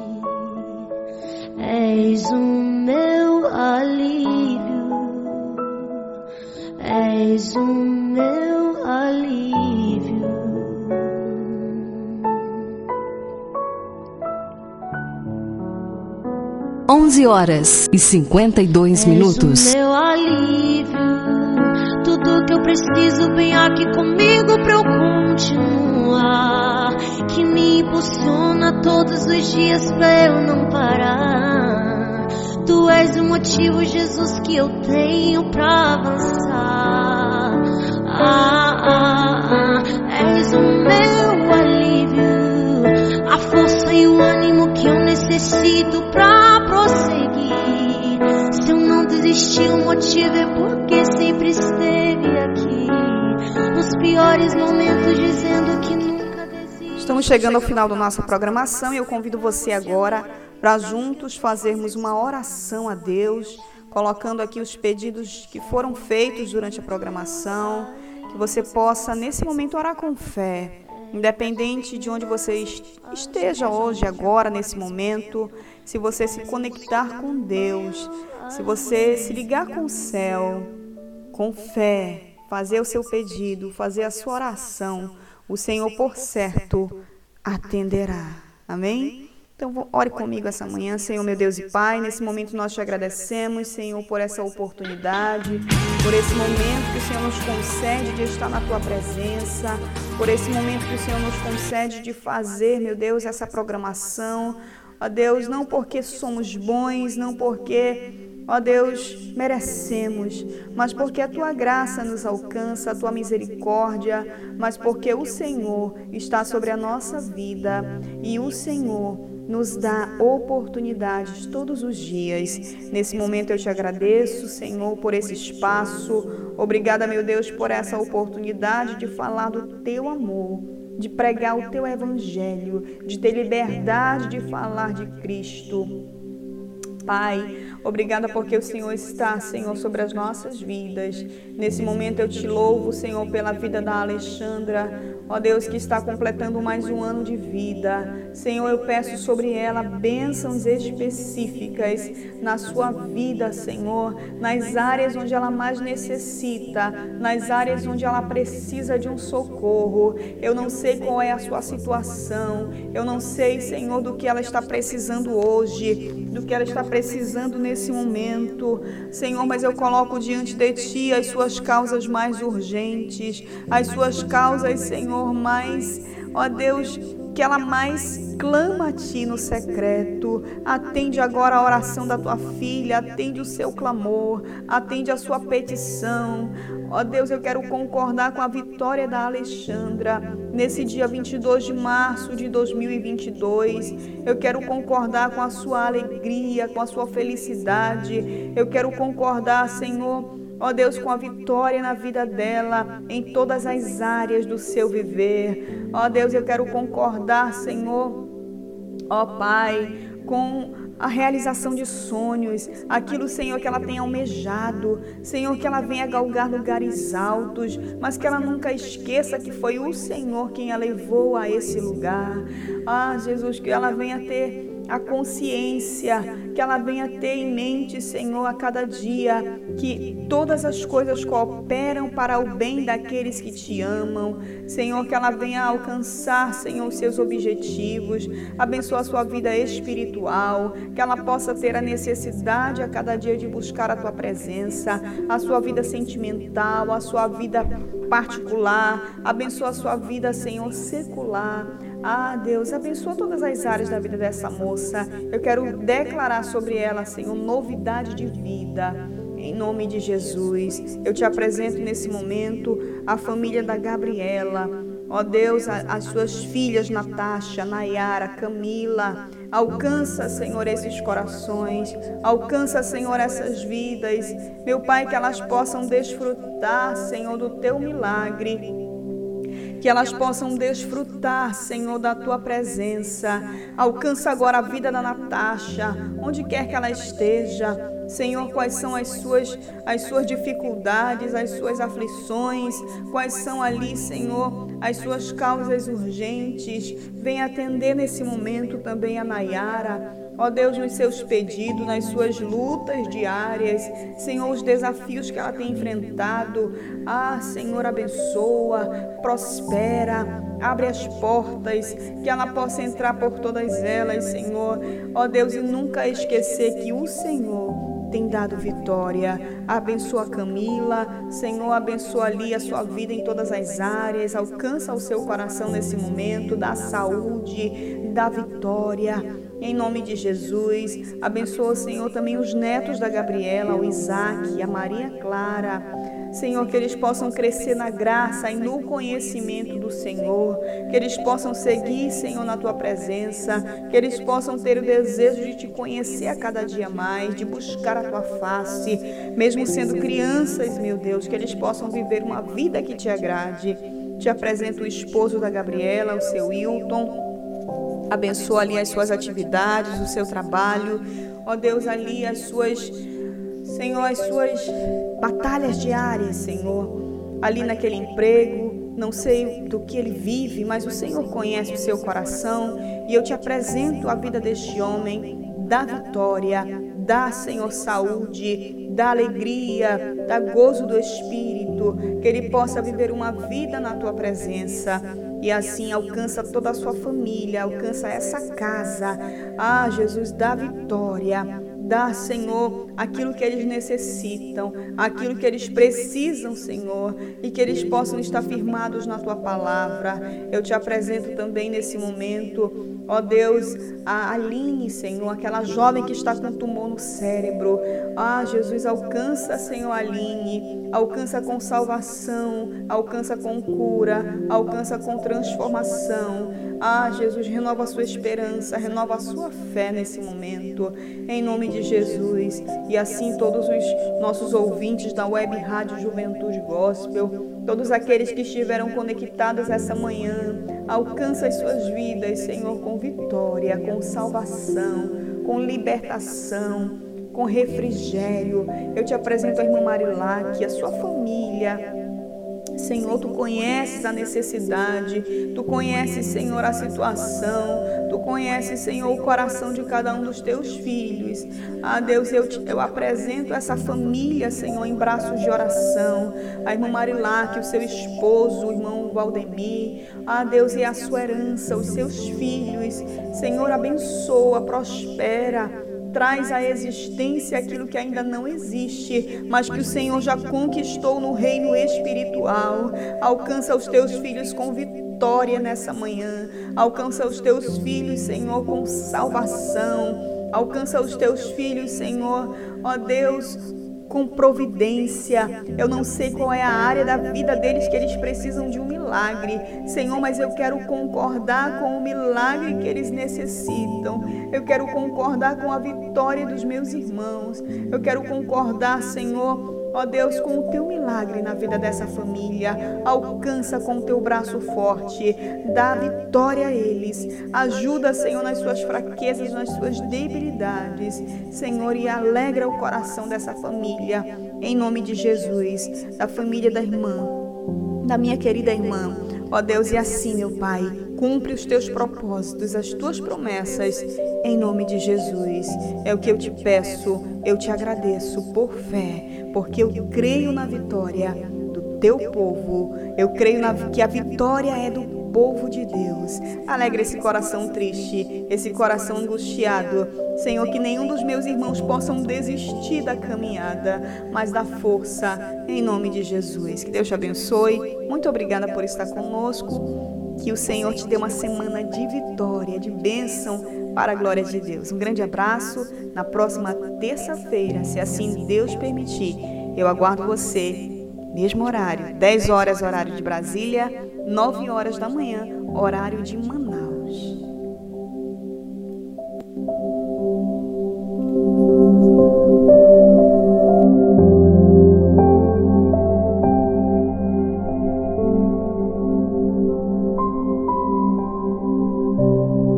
És o meu alívio, és o meu 11 horas e 52 minutos. Meu alívio, tudo que eu preciso vem aqui comigo pra eu continuar. Que me impulsiona todos os dias pra eu não parar. Tu és o motivo, Jesus, que eu tenho pra avançar. Ah, ah, ah, és o meu alívio, a força e o ânimo que eu necessito pra prosseguir. Se eu não o motivo é porque sempre esteve aqui. Nos piores momentos, dizendo que nunca desiste. Estamos chegando ao final da nossa programação e eu convido você agora para juntos fazermos uma oração a Deus, colocando aqui os pedidos que foram feitos durante a programação, que você possa nesse momento orar com fé, independente de onde você esteja hoje, agora, nesse momento, se você se conectar com Deus, se você se ligar com o céu, com fé, fazer o seu pedido, fazer a sua oração, o Senhor, por certo, atenderá. Amém? Então, ore comigo essa manhã, Senhor, meu Deus e Pai. Nesse momento nós te agradecemos, Senhor, por essa oportunidade, por esse momento que o Senhor nos concede de estar na tua presença, por esse momento que o Senhor nos concede de fazer, meu Deus, essa programação. Ó Deus, não porque somos bons, não porque Ó Deus, merecemos, mas porque a tua graça nos alcança, a tua misericórdia, mas porque o Senhor está sobre a nossa vida e o Senhor nos dá oportunidades todos os dias. Nesse momento eu te agradeço, Senhor, por esse espaço. Obrigada, meu Deus, por essa oportunidade de falar do teu amor de pregar o teu evangelho, de ter liberdade de falar de Cristo. Pai, obrigada porque o Senhor está, Senhor, sobre as nossas vidas. Nesse momento eu te louvo, Senhor, pela vida da Alexandra, Ó Deus, que está completando mais um ano de vida. Senhor, eu peço sobre ela bênçãos específicas na sua vida, Senhor, nas áreas onde ela mais necessita, nas áreas onde ela precisa de um socorro. Eu não sei qual é a sua situação, eu não sei, Senhor, do que ela está precisando hoje, do que ela está precisando nesse momento. Senhor, mas eu coloco diante de Ti as suas causas mais urgentes, as suas causas, Senhor, mais, ó Deus, que ela mais clama a Ti no secreto. Atende agora a oração da tua filha, atende o seu clamor, atende a sua petição. Ó Deus, eu quero concordar com a vitória da Alexandra nesse dia 22 de março de 2022. Eu quero concordar com a sua alegria, com a sua felicidade. Eu quero concordar, Senhor Ó Deus, com a vitória na vida dela, em todas as áreas do seu viver. Ó Deus, eu quero concordar, Senhor, ó Pai, com a realização de sonhos, aquilo, Senhor, que ela tem almejado, Senhor, que ela venha galgar lugares altos, mas que ela nunca esqueça que foi o Senhor quem a levou a esse lugar. Ah, Jesus, que ela venha ter a consciência, que ela venha ter em mente, Senhor, a cada dia, que todas as coisas cooperam para o bem daqueles que te amam. Senhor, que ela venha alcançar, Senhor, os seus objetivos. Abençoa a sua vida espiritual, que ela possa ter a necessidade a cada dia de buscar a tua presença, a sua vida sentimental, a sua vida particular. Abençoa a sua vida, Senhor, secular. Ah, Deus, abençoa todas as áreas da vida dessa moça. Eu quero declarar sobre ela, Senhor, novidade de vida. Em nome de Jesus, eu te apresento nesse momento a família da Gabriela. Ó Deus, as suas filhas Natasha, Nayara, Camila. Alcança, Senhor, esses corações. Alcança, Senhor, essas vidas. Meu Pai, que elas possam desfrutar, Senhor, do teu milagre que elas possam desfrutar, Senhor, da tua presença. Alcança agora a vida da Natasha, onde quer que ela esteja. Senhor, quais são as suas, as suas dificuldades, as suas aflições, quais são ali, Senhor, as suas causas urgentes. Vem atender nesse momento também a Nayara. Ó Deus, nos seus pedidos, nas suas lutas diárias, Senhor, os desafios que ela tem enfrentado. Ah, Senhor, abençoa, prospera, abre as portas, que ela possa entrar por todas elas, Senhor. Ó Deus, e nunca esquecer que o Senhor tem dado vitória. Abençoa Camila, Senhor, abençoa ali a sua vida em todas as áreas, alcança o seu coração nesse momento, dá saúde, dá vitória. Em nome de Jesus, abençoa, Senhor, também os netos da Gabriela, o Isaac, a Maria Clara. Senhor, que eles possam crescer na graça e no conhecimento do Senhor, que eles possam seguir, Senhor, na tua presença, que eles possam ter o desejo de te conhecer a cada dia mais, de buscar a tua face, mesmo sendo crianças, meu Deus, que eles possam viver uma vida que te agrade. Te apresento o esposo da Gabriela, o seu Hilton. Abençoa ali as suas atividades, o seu trabalho. Ó Deus, ali as suas, Senhor, as suas batalhas diárias, Senhor. Ali naquele emprego, não sei do que ele vive, mas o Senhor conhece o seu coração. E eu te apresento a vida deste homem, da vitória, dá, Senhor, saúde, dá alegria, dá gozo do Espírito, que ele possa viver uma vida na tua presença e assim alcança toda a sua família, alcança essa casa. Ah, Jesus, dá vitória. Dá, Senhor, aquilo que eles necessitam, aquilo que eles precisam, Senhor, e que eles possam estar firmados na tua palavra. Eu te apresento também nesse momento, ó Deus, a Aline, Senhor, aquela jovem que está com tumor no cérebro. Ah, Jesus, alcança, Senhor, a Aline, alcança com salvação, alcança com cura, alcança com transformação. Ah, Jesus, renova a sua esperança, renova a sua fé nesse momento, em nome de Jesus. E assim todos os nossos ouvintes da Web Rádio Juventude Gospel, todos aqueles que estiveram conectados essa manhã, Alcança as suas vidas, Senhor, com vitória, com salvação, com libertação, com refrigério. Eu te apresento a irmã Marilac, a sua família, Senhor, tu conheces a necessidade, tu conheces, Senhor, a situação, tu conheces, Senhor, o coração de cada um dos teus filhos. Ah, Deus, eu, te, eu apresento essa família, Senhor, em braços de oração. A irmã Marilac, o seu esposo, o irmão Valdemir. Ah, Deus, e a sua herança, os seus filhos. Senhor, abençoa, prospera traz à existência aquilo que ainda não existe, mas que o Senhor já conquistou no reino espiritual. Alcança os teus filhos com vitória nessa manhã. Alcança os teus filhos, Senhor, com salvação. Alcança os teus filhos, Senhor, ó Deus, com providência. Eu não sei qual é a área da vida deles que eles precisam de um milagre, Senhor, mas eu quero concordar com o milagre que eles necessitam. Eu quero concordar com a vitória dos meus irmãos. Eu quero concordar, Senhor, Ó Deus, com o teu milagre na vida dessa família, alcança com o teu braço forte, dá vitória a eles. Ajuda, Senhor, nas suas fraquezas, nas suas debilidades. Senhor, e alegra o coração dessa família, em nome de Jesus, da família da irmã, da minha querida irmã. Ó Deus, e assim, meu Pai, cumpre os teus propósitos, as tuas promessas, em nome de Jesus. É o que eu te peço, eu te agradeço por fé, porque eu creio na vitória do teu povo. Eu creio na, que a vitória é do povo de Deus. Alegra esse coração triste, esse coração angustiado. Senhor, que nenhum dos meus irmãos possam desistir da caminhada, mas da força, em nome de Jesus. Que Deus te abençoe. Muito obrigada por estar conosco. Que o Senhor te dê uma semana de vitória, de bênção para a glória de Deus. Um grande abraço. Na próxima terça-feira, se assim Deus permitir, eu aguardo você, mesmo horário, 10 horas, horário de Brasília, 9 horas da manhã, horário de Manaus.